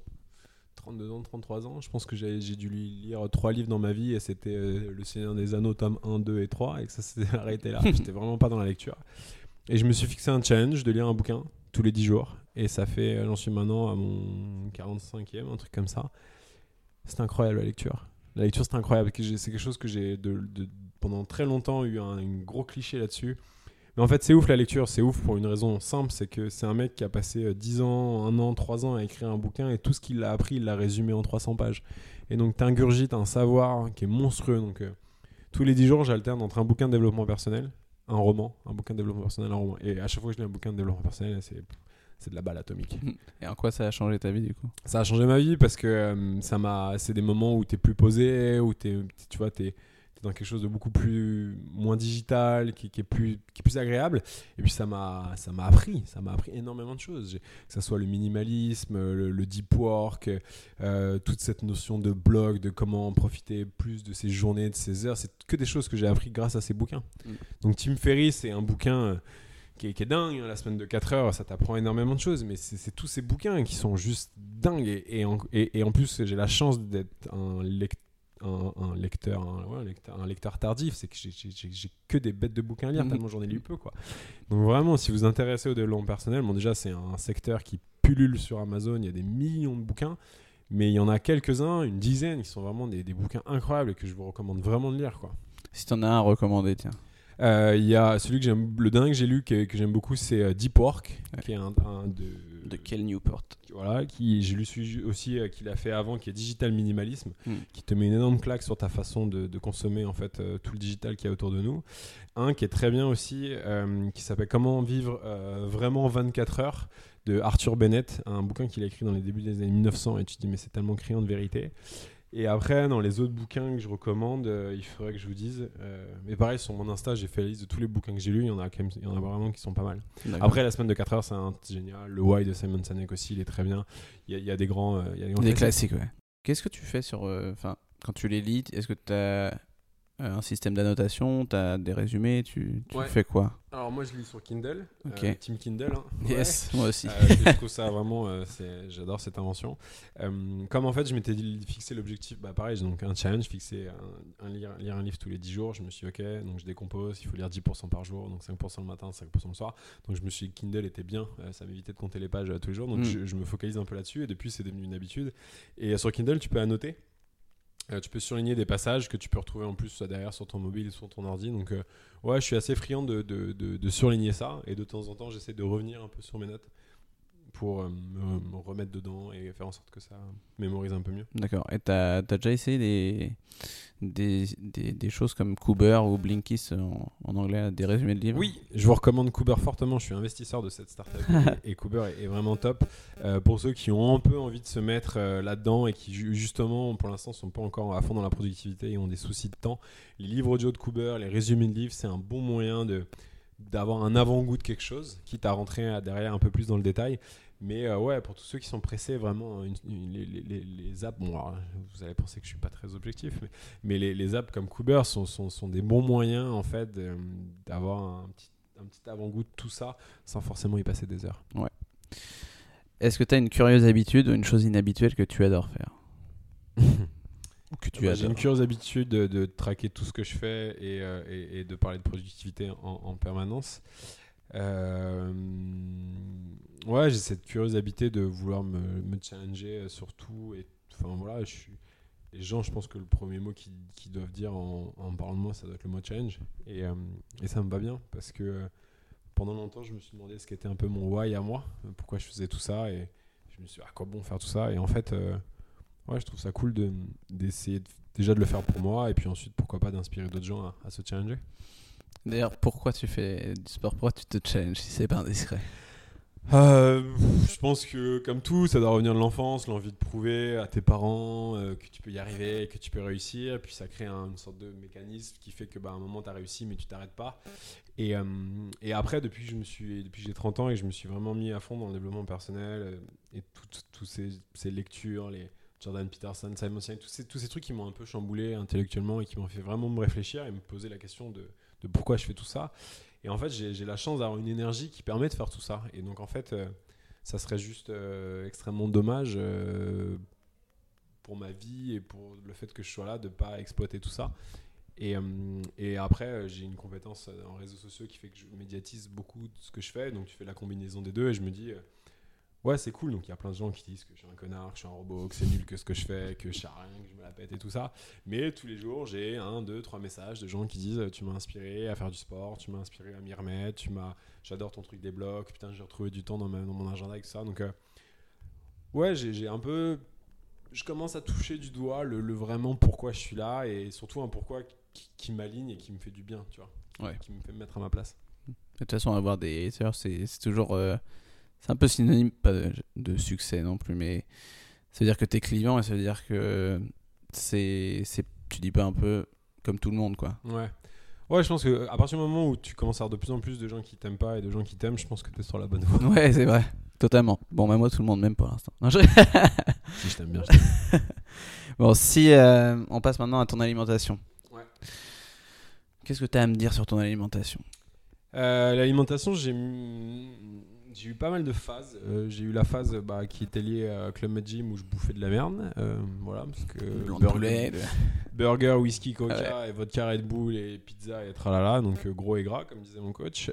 32 ans, 33 ans, je pense que j'ai dû lire trois livres dans ma vie et c'était euh, Le Seigneur des Anneaux tome 1, 2 et 3 et que ça s'est arrêté là. J'étais vraiment pas dans la lecture. Et je me suis fixé un challenge de lire un bouquin tous les 10 jours et ça fait, euh, j'en suis maintenant à mon 45e, un truc comme ça. C'est incroyable la lecture. La lecture, c'est incroyable. C'est quelque chose que j'ai de, pendant très longtemps eu un gros cliché là-dessus. Mais en fait, c'est ouf la lecture. C'est ouf pour une raison simple c'est que c'est un mec qui a passé euh, 10 ans, 1 an, 3 ans à écrire un bouquin et tout ce qu'il a appris, il l'a résumé en 300 pages. Et donc, t'ingurgites un savoir qui est monstrueux. Donc, euh, tous les 10 jours, j'alterne entre un bouquin de développement personnel, un roman, un bouquin de développement personnel, un roman. Et à chaque fois que je lis un bouquin de développement personnel, c'est. C'est de la balle atomique. Et en quoi ça a changé ta vie du coup? Ça a changé ma vie parce que euh, ça m'a. C'est des moments où t'es plus posé, où t'es, tu vois, t'es dans quelque chose de beaucoup plus moins digital, qui, qui est plus, qui est plus agréable. Et puis ça m'a, ça m'a appris, ça m'a appris énormément de choses. Que ça soit le minimalisme, le, le deep work, euh, toute cette notion de blog, de comment profiter plus de ses journées, de ses heures. C'est que des choses que j'ai appris grâce à ces bouquins. Mm. Donc Tim Ferriss, c'est un bouquin. euh, qui est, qui est dingue, hein, la semaine de 4 heures, ça t'apprend énormément de choses, mais c'est tous ces bouquins qui sont juste dingues. Et, et en, et- et en plus, j'ai la chance d'être un, lec- un, un lecteur, un, ouais, un lecteur, un lecteur tardif, c'est que j'ai- que des bêtes de bouquins à lire, Mhm. tellement j'en ai lu peu. Quoi. Donc vraiment, si vous vous intéressez au développement personnel, bon déjà c'est un secteur qui pullule sur Amazon, il y a des millions de bouquins, mais il y en a quelques-uns, une dizaine, qui sont vraiment des, des bouquins incroyables et que je vous recommande vraiment de lire. Quoi. Si t'en as un à recommander, tiens. Euh, Il y a celui que j'aime, le dernier que j'ai lu que, que j'aime beaucoup, c'est euh, Deep Work, Ouais. qui est un, un de, De quel Newport voilà, qui j'ai lu celui aussi euh, qu'il a fait avant, qui est Digital Minimalisme, Mm. qui te met une énorme claque sur ta façon de, de consommer en fait tout le digital qu'il y a autour de nous. Un qui est très bien aussi, qui s'appelle Comment vivre vraiment 24 heures de Arthur Bennett, un bouquin qu'il a écrit dans les débuts des années 1900 et tu te dis mais c'est tellement criant de vérité. Et après, dans les autres bouquins que je recommande, euh, il faudrait que je vous dise. euh, mais pareil, sur mon Insta, j'ai fait la liste de tous les bouquins que j'ai lus. Il y en a, quand même, il y en a vraiment qui sont pas mal. Après, la semaine de 4 heures, c'est un génial. Le Why de Simon Sinek aussi, il est très bien. Il y a, il y a des grands. euh, il y a des grands Des classiques. ouais. Qu'est-ce que tu fais sur. euh, Enfin, quand tu les lis, est-ce que tu as un système d'annotation Tu as des résumés Tu, tu Ouais. fais quoi? Alors, moi, je lis sur Kindle. Euh, Team Kindle. hein. Yes, moi aussi. Euh, je trouve ça vraiment, euh, j'adore cette invention. Euh, comme en fait, je m'étais fixé l'objectif, bah pareil, j'ai donc un challenge, fixé un, un lire, lire un livre tous les 10 jours. Je me suis dit, ok, donc je décompose, il faut lire 10% par jour, donc 5% le matin, 5% le soir. Donc je me suis dit, Kindle était bien, euh, ça m'évitait de compter les pages euh, tous les jours, donc Mm. je, je me focalise un peu là-dessus, et depuis, c'est devenu une habitude. Et euh, sur Kindle, tu peux annoter. Euh, tu peux surligner des passages que tu peux retrouver en plus derrière sur ton mobile ou sur ton ordi. Donc, euh, ouais, je suis assez friand de, de, de- de surligner ça. Et de temps en temps, j'essaie de revenir un peu sur mes notes pour euh, me, me remettre dedans et faire en sorte que ça mémorise un peu mieux. D'accord. Et tu as, déjà essayé des, des, des, des choses comme Cooper ou Blinkist en, en anglais, des résumés de livres? Oui, je vous recommande Cooper fortement. Je suis investisseur de cette startup et, Cooper est, est vraiment top. Euh, pour ceux qui ont un peu envie de se mettre euh, là-dedans et qui ju- justement pour l'instant sont pas encore à fond dans la productivité et ont des soucis de temps, les livres audio de Cooper, les résumés de livres, c'est un bon moyen de d'avoir un avant-goût de quelque chose, quitte à rentrer derrière un peu plus dans le détail. Mais euh, ouais, pour tous ceux qui sont pressés, vraiment, une- une- les, les- apps, bon, alors, vous allez penser que je suis pas très objectif, mais, mais les, les apps comme Cooper sont, sont, sont des bons moyens en fait de- d'avoir un petit, un petit avant-goût de tout ça sans forcément y passer des heures. Est-ce que tu as une curieuse habitude ou une chose inhabituelle que tu adores faire? Ou que tu Bah, J'ai une curieuse habitude de, de traquer tout ce que je fais et, euh, et- et de parler de productivité en, en permanence. Euh, ouais, j'ai cette curieuse habitude de vouloir me, challenger sur tout. Et, enfin, voilà, je suis, les gens, je pense que le premier mot qu'ils doivent dire en, parlant de moi, ça doit être le mot challenge. Et, euh, ça me va bien parce que euh, pendant longtemps, je me suis demandé ce qu'était un peu mon why à moi, euh, pourquoi je faisais tout ça. Et je me suis dit, à quoi bon faire tout ça? Et en fait, euh, ouais, je trouve ça cool de- d'essayer de- déjà de le faire pour moi et puis ensuite, pourquoi pas d'inspirer d'autres gens à se challenger. D'ailleurs, pourquoi tu fais du sport? Pourquoi tu te challenges si c'est pas indiscret? Euh, je pense que comme tout, ça doit revenir de l'enfance, l'envie de prouver à tes parents euh, que tu peux y arriver, que tu peux réussir, puis ça crée un- une sorte de mécanisme qui fait que bah, un moment tu as réussi mais tu t'arrêtes pas. Et, euh, et après, depuis que j'ai 30 ans et je me suis vraiment mis à fond dans le développement personnel et toutes tous ces, ces lectures, les Jordan Peterson, Simon Sinek, tous ces, tous ces trucs qui m'ont un peu chamboulé intellectuellement et qui m'ont fait vraiment me réfléchir et me poser la question de, de pourquoi je fais tout ça. Et en fait, j'ai la chance d'avoir une énergie qui permet de faire tout ça. Et donc, en fait, euh, ça serait juste euh, extrêmement dommage euh, pour ma vie et pour le fait que je sois là de ne pas exploiter tout ça. Et, et après, j'ai une compétence en réseaux sociaux qui fait que je médiatise beaucoup de ce que je fais. Donc, tu fais la combinaison des deux et je me dis, ouais, c'est cool. Donc, il y a plein de gens qui disent que je suis un connard, que je suis un robot, que c'est nul que ce que je fais, que je sais rien, que je me la pète et tout ça. Mais tous les jours, j'ai un, deux, trois messages de gens qui disent euh, Tu m'as inspiré à faire du sport, tu m'as inspiré à m'y remettre, tu m'as... j'adore ton truc des blocs, putain, j'ai retrouvé du temps dans, ma- dans mon agenda et tout ça. Donc, euh, ouais, j'ai, j'ai un peu. Je commence à toucher du doigt le, le vraiment pourquoi je suis là et surtout un pourquoi qui, qui m'aligne et qui me fait du bien, tu vois. Qui, Ouais. qui me fait me mettre à ma place. De toute façon, avoir des haters, c'est c'est toujours. euh, c'est un peu synonyme, pas de, de succès non plus, mais ça veut dire que t'es clivant et ça veut dire que c'est. c'est- Tu dis pas un peu comme tout le monde, quoi. Ouais. Ouais, je pense que à partir du moment où tu commences à avoir de plus en plus de gens qui t'aiment pas et de gens qui t'aiment, je pense que tu es sur la bonne voie. Ouais, c'est vrai. Totalement. Bon, bah moi, tout le monde m'aime pour l'instant. Je- si je t'aime bien, je t'aime. Bon, si euh, on passe maintenant à ton alimentation. Ouais. Qu'est-ce que tu as à me dire sur ton alimentation? Euh, L'alimentation, j'ai j'ai eu pas mal de phases. Euh, j'ai eu la phase bah, qui était liée à Club Med Gym où je bouffais de la merde. Euh, voilà, parce que burger, whisky, coca, Ah et vodka Red Bull et pizza et tralala, donc euh, gros et gras, comme disait mon coach.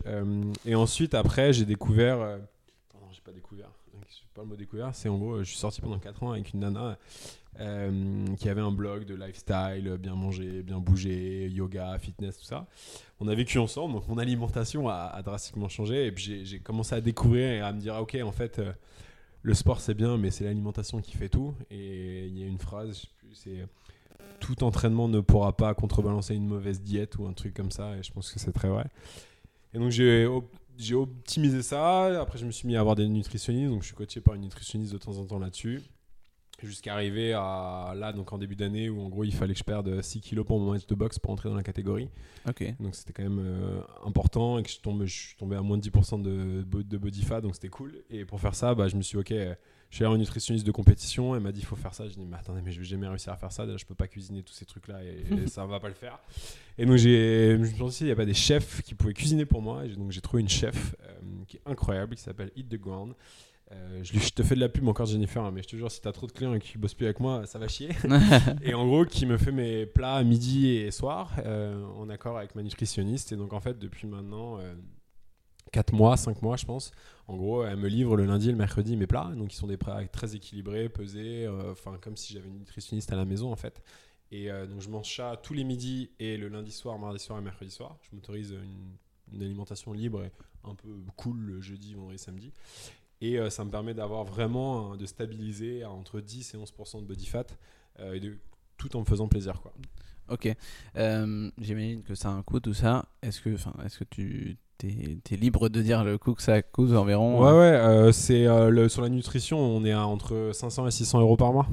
Et ensuite, après, j'ai découvert. attends, j'ai pas découvert. C'est pas le mot découvert. C'est en gros, je suis sorti pendant 4 ans avec une nana euh, qui avait un blog de lifestyle, bien manger, bien bouger, yoga, fitness, tout ça. On a vécu ensemble, donc mon alimentation a, drastiquement changé. Et puis j'ai commencé à découvrir et à me dire, ok, en fait, euh, le sport c'est bien, mais c'est l'alimentation qui fait tout. Et il y a une phrase, je sais plus, c'est tout entraînement ne pourra pas contrebalancer une mauvaise diète ou un truc comme ça. Et je pense que c'est très vrai. Et donc j'ai j'ai optimisé ça. Après, je me suis mis à avoir des nutritionnistes. Donc, je suis coaché par une nutritionniste de temps en temps là-dessus. Jusqu'à arriver à là, donc en début d'année, où en gros, il fallait que je perde 6 kilos pour mon match de boxe pour entrer dans la catégorie. Donc, c'était quand même euh, important et que je, tombe, je suis tombé à moins de 10% de, de body fat. Donc, c'était cool. Et pour faire ça, bah, je me suis dit, ok je suis allé en nutritionniste de compétition, elle m'a dit il faut faire ça. Je dis mais attendez, mais je vais jamais réussir à faire ça. je peux pas cuisiner tous ces trucs là et, ça va pas le faire. Et donc je me suis dit il n'y a pas des chefs qui pouvaient cuisiner pour moi. Et donc j'ai trouvé une chef euh, qui est incroyable, qui s'appelle Eat the Ground. Euh, je, te fais de la pub encore Jennifer, hein, mais je te jure si t'as trop de clients et qu'ils bossent plus avec moi, ça va chier. et en gros, qui me fait mes plats midi et soir euh, en accord avec ma nutritionniste. Et donc en fait, depuis maintenant 4 mois, 5 mois, je pense. En gros, elle me livre le lundi et le mercredi mes plats. Donc, ils sont des plats très équilibrés, pesés, euh, enfin, comme si j'avais une nutritionniste à la maison, en fait. Et euh, donc, je mange ça tous les midis et le lundi soir, mardi soir et mercredi soir. Je m'autorise une, alimentation libre et un peu cool le jeudi, vendredi, samedi. Et euh, ça me permet d'avoir vraiment, de stabiliser à entre 10 et 11% de body fat, et de, tout en me faisant plaisir, quoi. Ok. J'imagine que ça a un coût, tout ça. Est-ce que, est-ce que tu t'es es libre de dire le coût que ça coûte environ Ouais, euh? ouais, euh, c'est euh, sur la nutrition, on est à entre 500 et 600 euros par mois.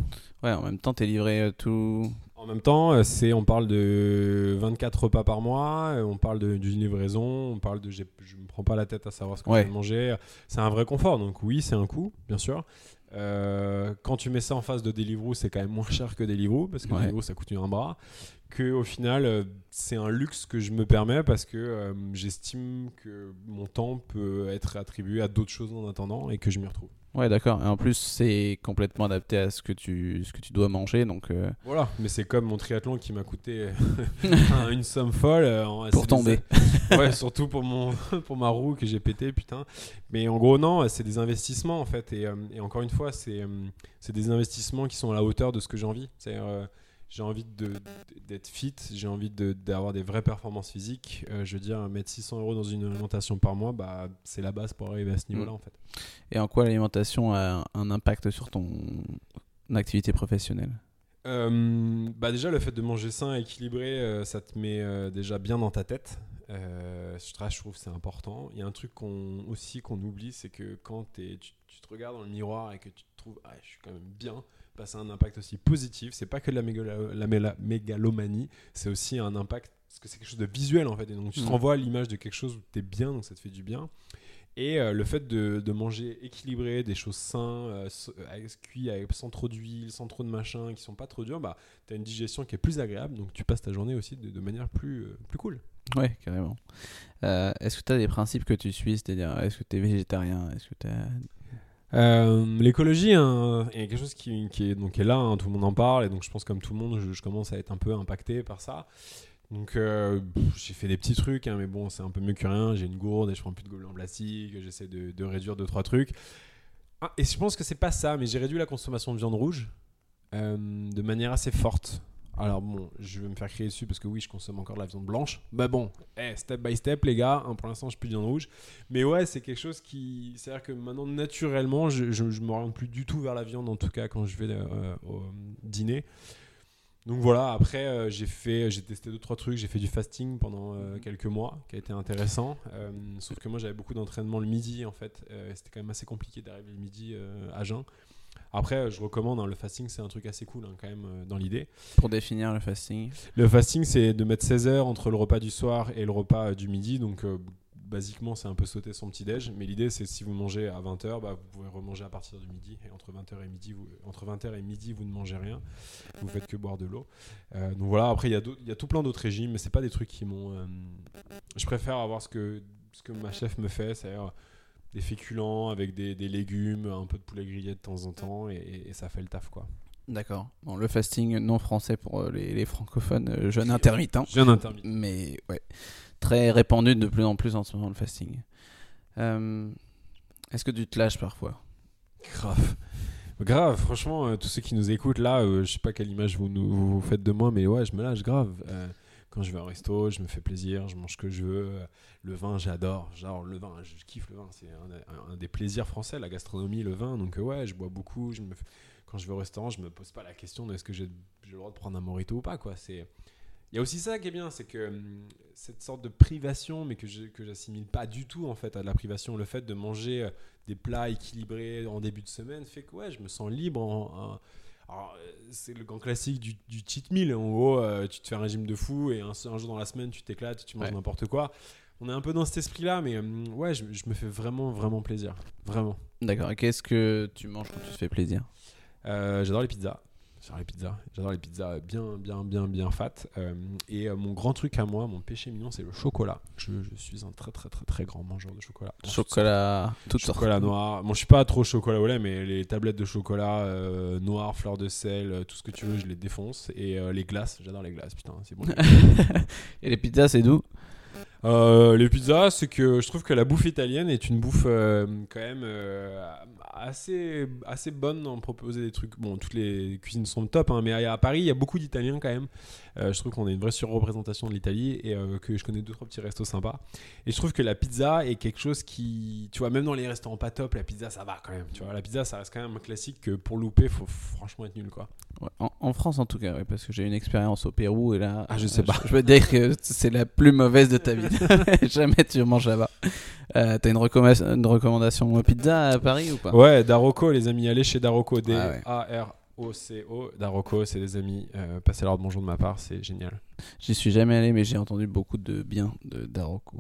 Ouais, en même temps, t'es livré tout. En même temps, c'est on parle de 24 repas par mois, on parle d'une livraison, on parle de je me prends pas la tête à savoir ce que je vais manger. C'est un vrai confort, donc oui, c'est un coût, bien sûr. quand tu mets ça en face de Deliveroo, c'est quand même moins cher que Deliveroo parce que Deliveroo ça coûte un bras que au final euh, c'est un luxe que je me permets parce que euh, j'estime que mon temps peut être attribué à d'autres choses en attendant et que je m'y retrouve. Ouais, d'accord. Et en plus, c'est complètement adapté à ce que tu, ce que tu dois manger. Donc, euh, Voilà, mais c'est comme mon triathlon qui m'a coûté une somme folle. pour tomber. ouais, surtout pour, mon, pour ma roue que j'ai pété, putain. Mais en gros, non, c'est des investissements en fait. Et, et encore une fois, c'est des investissements qui sont à la hauteur de ce que j'ai envie. C'est-à-dire j'ai envie d'être fit, j'ai envie d'avoir des vraies performances physiques. Euh, je veux dire, mettre 600 euros dans une alimentation par mois, bah, c'est la base pour arriver à ce niveau-là, mm. en fait. Et en quoi l'alimentation a un impact sur ton activité professionnelle? Euh, bah déjà, le fait de manger sain et équilibré, euh, ça te met déjà bien dans ta tête. je trouve que c'est important. Il y a un truc qu'on aussi qu'on oublie, c'est que quand tu, tu, te regardes dans le miroir et que tu te trouves, ah, je suis quand même bien, passer un impact aussi positif. C'est pas que de la, la mégalomanie, c'est aussi un impact parce que c'est quelque chose de visuel en fait. Et donc tu te mm. renvoies l'image de quelque chose où tu es bien, donc ça te fait du bien. Et euh, le fait de, de, manger équilibré, des choses saines, euh, cuits sans trop d'huile, sans trop de machin, qui sont pas trop durs, bah, tu as une digestion qui est plus agréable, donc tu passes ta journée aussi de, de manière plus, euh, plus cool. Ouais, carrément. est-ce que tu as des principes que tu suis C'est-à-dire, est-ce que tu es végétarien Est-ce que tu as euh, l'écologie hein, est quelque chose qui, est, donc, là, hein, tout le monde en parle, et donc je pense comme tout le monde, je, commence à être un peu impacté par ça. Donc euh, j'ai fait des petits trucs, hein, mais bon, c'est un peu mieux que rien. J'ai une gourde et je prends plus de gobelets en plastique, j'essaie de, de, réduire deux trois trucs. Ah, et je pense que c'est pas ça, mais j'ai réduit la consommation de viande rouge euh, de manière assez forte. Alors bon, je vais me faire crier dessus parce que oui, je consomme encore de la viande blanche. Bah bon, eh, step by step, les gars. Hein, pour l'instant, je plus de viande rouge. Mais ouais, c'est quelque chose qui. C'est-à-dire que maintenant, naturellement, je, je m'oriente plus du tout vers la viande, en tout cas quand je vais euh, au dîner. Donc voilà, après, euh, j'ai fait, j'ai testé deux, trois trucs. J'ai fait du fasting pendant euh, quelques mois, qui a été intéressant. sauf que moi, j'avais beaucoup d'entraînement le midi, en fait. C'était quand même assez compliqué d'arriver le midi à jeun. Après, je recommande, hein, le fasting, c'est un truc assez cool hein, quand même euh, dans l'idée. Pour définir le fasting Le fasting, c'est de mettre 16 heures entre le repas du soir et le repas euh, du midi. Donc, euh, basiquement, c'est un peu sauter son petit déj. Mais l'idée, c'est si vous mangez à 20h, bah, vous pouvez remanger à partir du midi. Et entre 20h et midi, vous, entre 20h et midi, vous ne mangez rien. Vous faites que boire de l'eau. donc voilà, après, il y, y, a tout plein d'autres régimes, mais c'est pas des trucs qui m'ont. je préfère avoir ce que, ce que ma chef me fait, c'est-à-dire des féculents avec des, légumes, un peu de poulet grillé de temps en temps, et, ça fait le taf, quoi. D'accord. Bon, le fasting non français pour euh, les, francophones, euh, jeune intermittent. Jeune intermittent. Mais ouais, très répandu de plus en plus en ce moment le fasting. Euh, Est-ce que tu te lâches parfois? Grave. Grave, franchement, euh, tous ceux qui nous écoutent là, je sais pas quelle image vous, nous, vous faites de moi, mais ouais, je me lâche grave. Quand je vais au resto, je me fais plaisir, je mange ce que je veux. Le vin, j'adore. Genre, le vin, je kiffe le vin. C'est un, des plaisirs français, la gastronomie, le vin. Donc, ouais, je bois beaucoup. Quand je vais au restaurant, je me pose pas la question de est-ce que j'ai le droit de prendre un morito ou pas. Il y a aussi ça qui est bien, c'est que hum, cette sorte de privation, mais que je que j'assimile pas du tout en fait à la privation, le fait de manger euh, des plats équilibrés en début de semaine fait que ouais, je me sens libre. Alors, euh, c'est le grand classique du, du cheat meal. En gros, euh, tu te fais un régime de fou et un, un jour dans la semaine, tu t'éclates, tu manges Ouais. n'importe quoi. On est un peu dans cet esprit-là, mais hum, ouais, je, je me fais vraiment, vraiment plaisir. Vraiment. D'accord. Et qu'est-ce que tu manges quand tu te fais plaisir? Euh, j'adore les pizzas. J'adore les pizzas. J'adore les pizzas bien, bien, bien, bien fat. Euh, et euh, mon grand truc à moi, mon péché mignon, c'est le chocolat. Je, je suis un très, très, très, très grand mangeur de chocolat. Chocolat, sortes. Chocolat noir. Bon, je suis pas trop chocolat au lait, mais les tablettes de chocolat euh, noir, fleur de sel, tout ce que tu veux, je les défonce. Et les glaces, j'adore les glaces, putain, c'est bon. Et les pizzas, c'est doux? Euh, les pizzas, c'est que je trouve que la bouffe italienne est une bouffe euh, quand même euh, assez, assez bonne en proposer des trucs. Bon, toutes les cuisines sont top, hein, mais à, à Paris, il y a beaucoup d'Italiens quand même. Euh, je trouve qu'on a une vraie surreprésentation de l'Italie et euh, que je connais deux trois petits restos sympas. Et je trouve que la pizza est quelque chose qui, tu vois, même dans les restaurants pas top, la pizza ça va quand même. Tu vois, la pizza ça reste quand même un classique que pour louper, faut franchement être nul quoi. Ouais, en, en France, en tout cas, ouais, parce que j'ai une expérience au Pérou et là. Ah, je sais euh, pas. Je, veux dire que c'est la plus mauvaise de ta vie. Jamais tu manges là-bas. Euh, T'as une, recommanda- une recommandation pizza à Paris ou pas? Ouais, Darocco, les amis, allez chez Darocco, D Ah ouais. A R O C O. Darocco, c'est des amis. Euh, passez leur bonjour de ma part, c'est génial. J'y suis jamais allé, mais j'ai entendu beaucoup de bien de Daroko.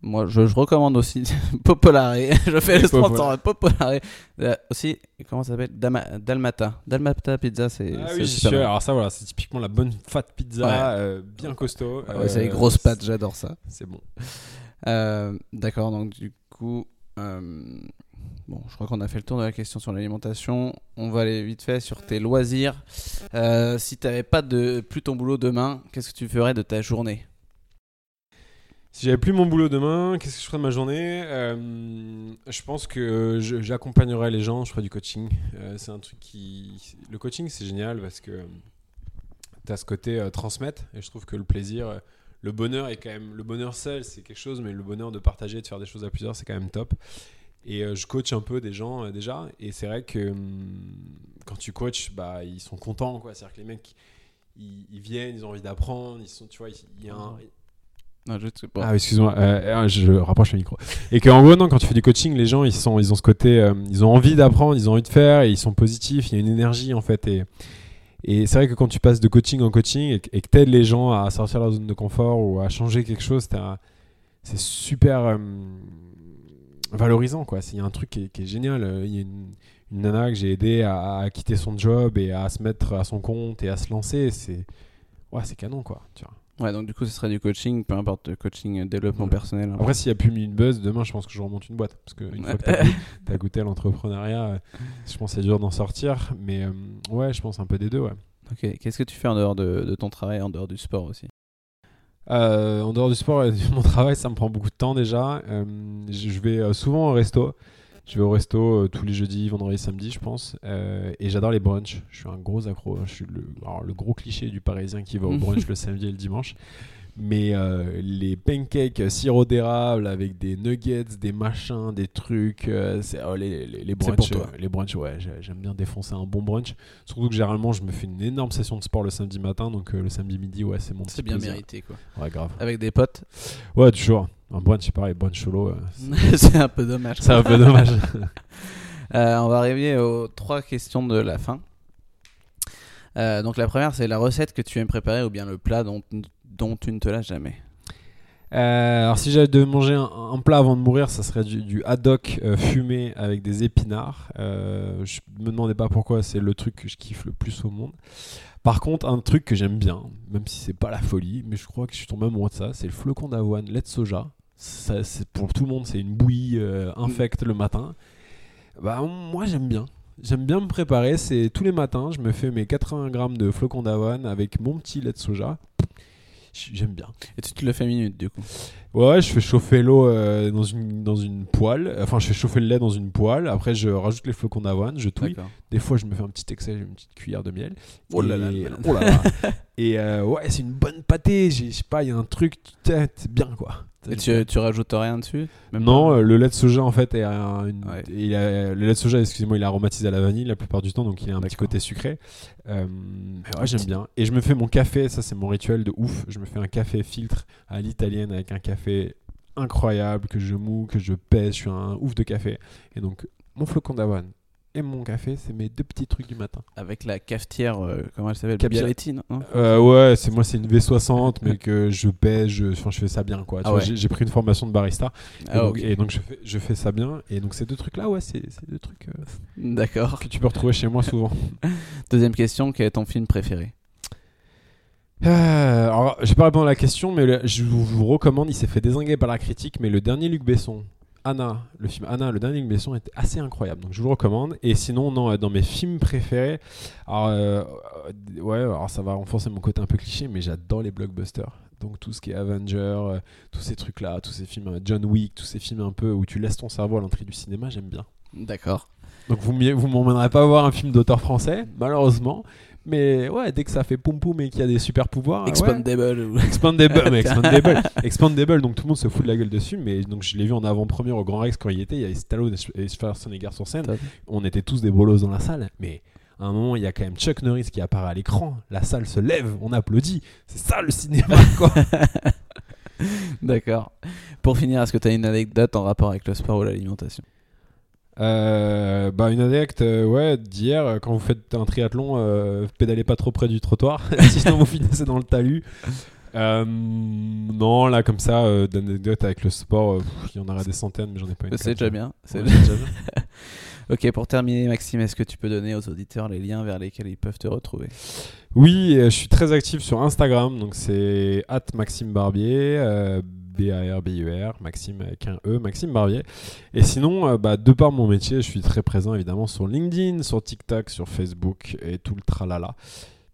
Moi, je, je recommande aussi Popolare. je fais le sponsor de Popolare. Euh, aussi, comment ça s'appelle? Dalmata. Dalmata Pizza, c'est Ah oui, j'y suis. Alors ça, voilà, c'est typiquement la bonne fat pizza, Ouais. euh, bien costaud. Ouais, ouais, c'est les grosses pâtes, j'adore ça. C'est bon. D'accord, donc du coup, bon, je crois qu'on a fait le tour de la question sur l'alimentation. On va aller vite fait sur tes loisirs. Euh, si t'avais pas de plus ton boulot demain, qu'est-ce que tu ferais de ta journée? Si j'avais plus mon boulot demain, qu'est-ce que je ferais de ma journée? Euh, Je pense que j'accompagnerais les gens, je ferais du coaching. Euh, c'est un truc qui... Le coaching, c'est génial parce que tu as ce côté transmettre et je trouve que le plaisir, le bonheur est quand même... Le bonheur seul, c'est quelque chose, mais le bonheur de partager, de faire des choses à plusieurs, c'est quand même top. Et euh, je coach un peu des gens euh, déjà et c'est vrai que hum, quand tu coaches, bah, ils sont contents. C'est-à-dire que les mecs, ils, ils viennent, ils ont envie d'apprendre, ils sont, tu vois, il y a un... Non, je sais pas. Ah, excuse-moi, euh, je rapproche le micro. Et qu'en gros, non, quand tu fais du coaching, les gens, ils, sont, ils ont ce côté, euh, ils ont envie d'apprendre, ils ont envie de faire, et ils sont positifs, il y a une énergie en fait. Et, et c'est vrai que quand tu passes de coaching en coaching et, que- et que tu aides les gens à sortir de leur zone de confort ou à changer quelque chose, c'est super euh, valorisant, quoi. Il y a un truc qui est, qui est génial. Euh, Il y a une, une nana que j'ai aidé à, à quitter son job et à se mettre à son compte et à se lancer. C'est ouais, c'est canon, quoi. Tu vois. Ouais, donc du coup, ce serait du coaching, peu importe, le coaching, euh, développement Ouais. personnel. hein. Après, s'il n'y a plus une buzz, demain, je pense que je remonte une boîte. Parce qu'une fois que tu as, goûté à l'entrepreneuriat, euh, je pense que c'est dur d'en sortir. Mais euh, ouais, je pense un peu des deux, ouais. Ok, qu'est-ce que tu fais en dehors de, de ton travail, en dehors du sport aussi? Euh, en dehors du sport et de mon travail, ça me prend beaucoup de temps déjà. Euh, je vais euh, souvent au resto. Je vais au resto tous les jeudis, vendredis, samedi, je pense. Euh, et j'adore les brunchs. Je suis un gros accro. Je suis le, alors, le gros cliché du parisien qui va au brunch le samedi et le dimanche. Mais euh, les pancakes sirop d'érable avec des nuggets, des machins, des trucs, euh, c'est oh, les, les, les C'est brunchs. pour toi. euh, les brunchs, ouais, j'ai- j'aime bien défoncer un bon brunch. Surtout que généralement, je me fais une énorme session de sport le samedi matin. Donc le samedi midi, ouais, c'est mon C'est bien plaisir. mérité, quoi. Ouais, grave. Avec des potes, Ouais, toujours. Un brunch, c'est pareil, brunch solo, c'est- c'est un peu dommage. c'est un peu dommage. On va arriver aux trois questions de la fin. Euh, donc la première, c'est la recette que tu aimes préparer ou bien le plat dont, dont tu ne te lasses jamais. Euh, alors, si j'avais de manger un, plat avant de mourir, ça serait du, du haddock euh, fumé avec des épinards. Euh, je me demandais pas pourquoi, c'est le truc que je kiffe le plus au monde. Par contre, un truc que j'aime bien, même si c'est pas la folie, mais je crois que je suis tombé amoureux de ça, c'est le flocon d'avoine, lait de soja. Ça, pour tout le monde, c'est une bouillie euh, infecte le matin. Bah, moi, j'aime bien. J'aime bien me préparer. C'est tous les matins, je me fais mes 80 grammes de flocons d'avoine avec mon petit lait de soja. J'aime bien. Et tu te le fais minute du coup Ouais, je fais chauffer l'eau euh, dans, une, dans une poêle. Enfin, je fais chauffer le lait dans une poêle. Après, je rajoute les flocons d'avoine, je touille. Des fois, je me fais un petit excès, j'ai une petite cuillère de miel. Oh là oh là là. Et euh, ouais, c'est une bonne pâtée. j'ai- Je sais pas, il y a un truc, c'est bien quoi. Et tu, tu rajoutes rien dessus Même Non, pas euh, le lait de soja en fait est un- une- Ouais. il a- le lait de soja, excusez-moi, il est aromatisé à la vanille la plupart du temps, donc il a un petit D'accord. côté sucré. Euh, mais ouais, j'aime bien. Et je me fais mon café, ça c'est mon rituel de ouf. Je me fais un café filtre à l'italienne avec un café incroyable que je moue, que je pèse. Je suis un ouf de café. Et donc mon flocon d'avoine et mon café, c'est mes deux petits trucs du matin. Avec la cafetière, euh, comment elle s'appelle? Bialetti, non? Euh, ouais, c'est moi, c'est une V60, mais que je pèse, je, enfin, je fais ça bien quoi. Ah ouais. j'ai- pris une formation de barista. Et, Ah, donc, ok. et donc je fais, je fais ça bien. Et donc ces deux trucs-là, ouais, c'est deux trucs euh, D'accord. que tu peux retrouver chez moi souvent. Deuxième question, quel est ton film préféré? Euh, alors, j'ai pas répondu à la question, mais le- je vous, je vous recommande. Il s'est fait désinguer par la critique, mais le dernier Luc Besson, Anna, le film Anna, le dernier Besson était assez incroyable. Donc je vous le recommande. Et sinon, non, euh, dans mes films préférés, alors, euh, ouais, alors ça va renforcer mon côté un peu cliché, mais j'adore les blockbusters. Donc tout ce qui est Avenger, euh, tous ces trucs-là, tous ces films, euh, John Wick, tous ces films un peu où tu laisses ton cerveau à l'entrée du cinéma, j'aime bien. D'accord. Donc vous vous m'emmènerez pas voir un film d'auteur français, malheureusement. Mais ouais, dès que ça fait poum poum et qu'il y a des super pouvoirs. Expandable. Expandable, mais Expandable, Expandable, donc tout le monde se fout de la gueule dessus, mais donc je l'ai vu en avant-première au Grand Rex quand il était, il y avait Stallone et Schwarzenegger sur scène, Top. on était tous des brolos dans la salle, mais à un moment il y a quand même Chuck Norris qui apparaît à l'écran, la salle se lève, on applaudit, c'est ça le cinéma quoi D'accord. Pour finir, est-ce que tu as une anecdote en rapport avec le sport ou l'alimentation? Euh, bah une anecdote euh, ouais d'hier euh, quand vous faites un triathlon euh, pédalez pas trop près du trottoir sinon vous finissez dans le talus non là comme ça d'anecdotes avec le sport il y en aura des centaines mais j'en ai pas une C'est déjà bien. c'est déjà bien. Ok, pour terminer, Maxime, est-ce que tu peux donner aux auditeurs les liens vers lesquels ils peuvent te retrouver? Oui euh, je suis très actif sur Instagram donc c'est at Maxime Barbier euh, B-A-R-B-U-R Maxime avec un E Maxime Barbier et sinon euh, bah, de par mon métier je suis très présent évidemment sur LinkedIn sur TikTok sur Facebook et tout le tralala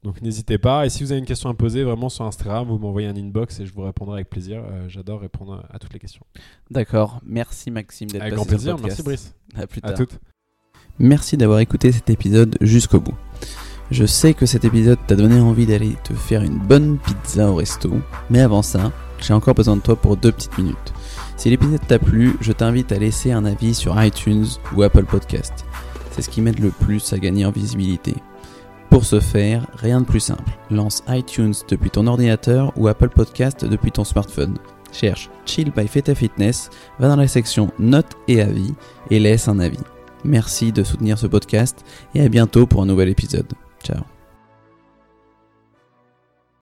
Donc n'hésitez pas. Et si vous avez une question à poser, vraiment sur Instagram, vous m'envoyez un inbox et je vous répondrai avec plaisir. Euh, J'adore répondre à toutes les questions. D'accord. Merci Maxime d'être Avec passé grand sur le plaisir. Merci. Brice. À plus À tard. toutes. Merci d'avoir écouté cet épisode jusqu'au bout. Je sais que cet épisode t'a donné envie d'aller te faire une bonne pizza au resto, mais avant ça, j'ai encore besoin de toi pour deux petites minutes. Si l'épisode t'a plu, je t'invite à laisser un avis sur iTunes ou Apple Podcast. C'est ce qui m'aide le plus à gagner en visibilité. Pour ce faire, rien de plus simple. Lance iTunes depuis ton ordinateur ou Apple Podcast depuis ton smartphone. Cherche Chill by Feta Fitness, va dans la section Notes et avis et laisse un avis. Merci de soutenir ce podcast et à bientôt pour un nouvel épisode. Ciao.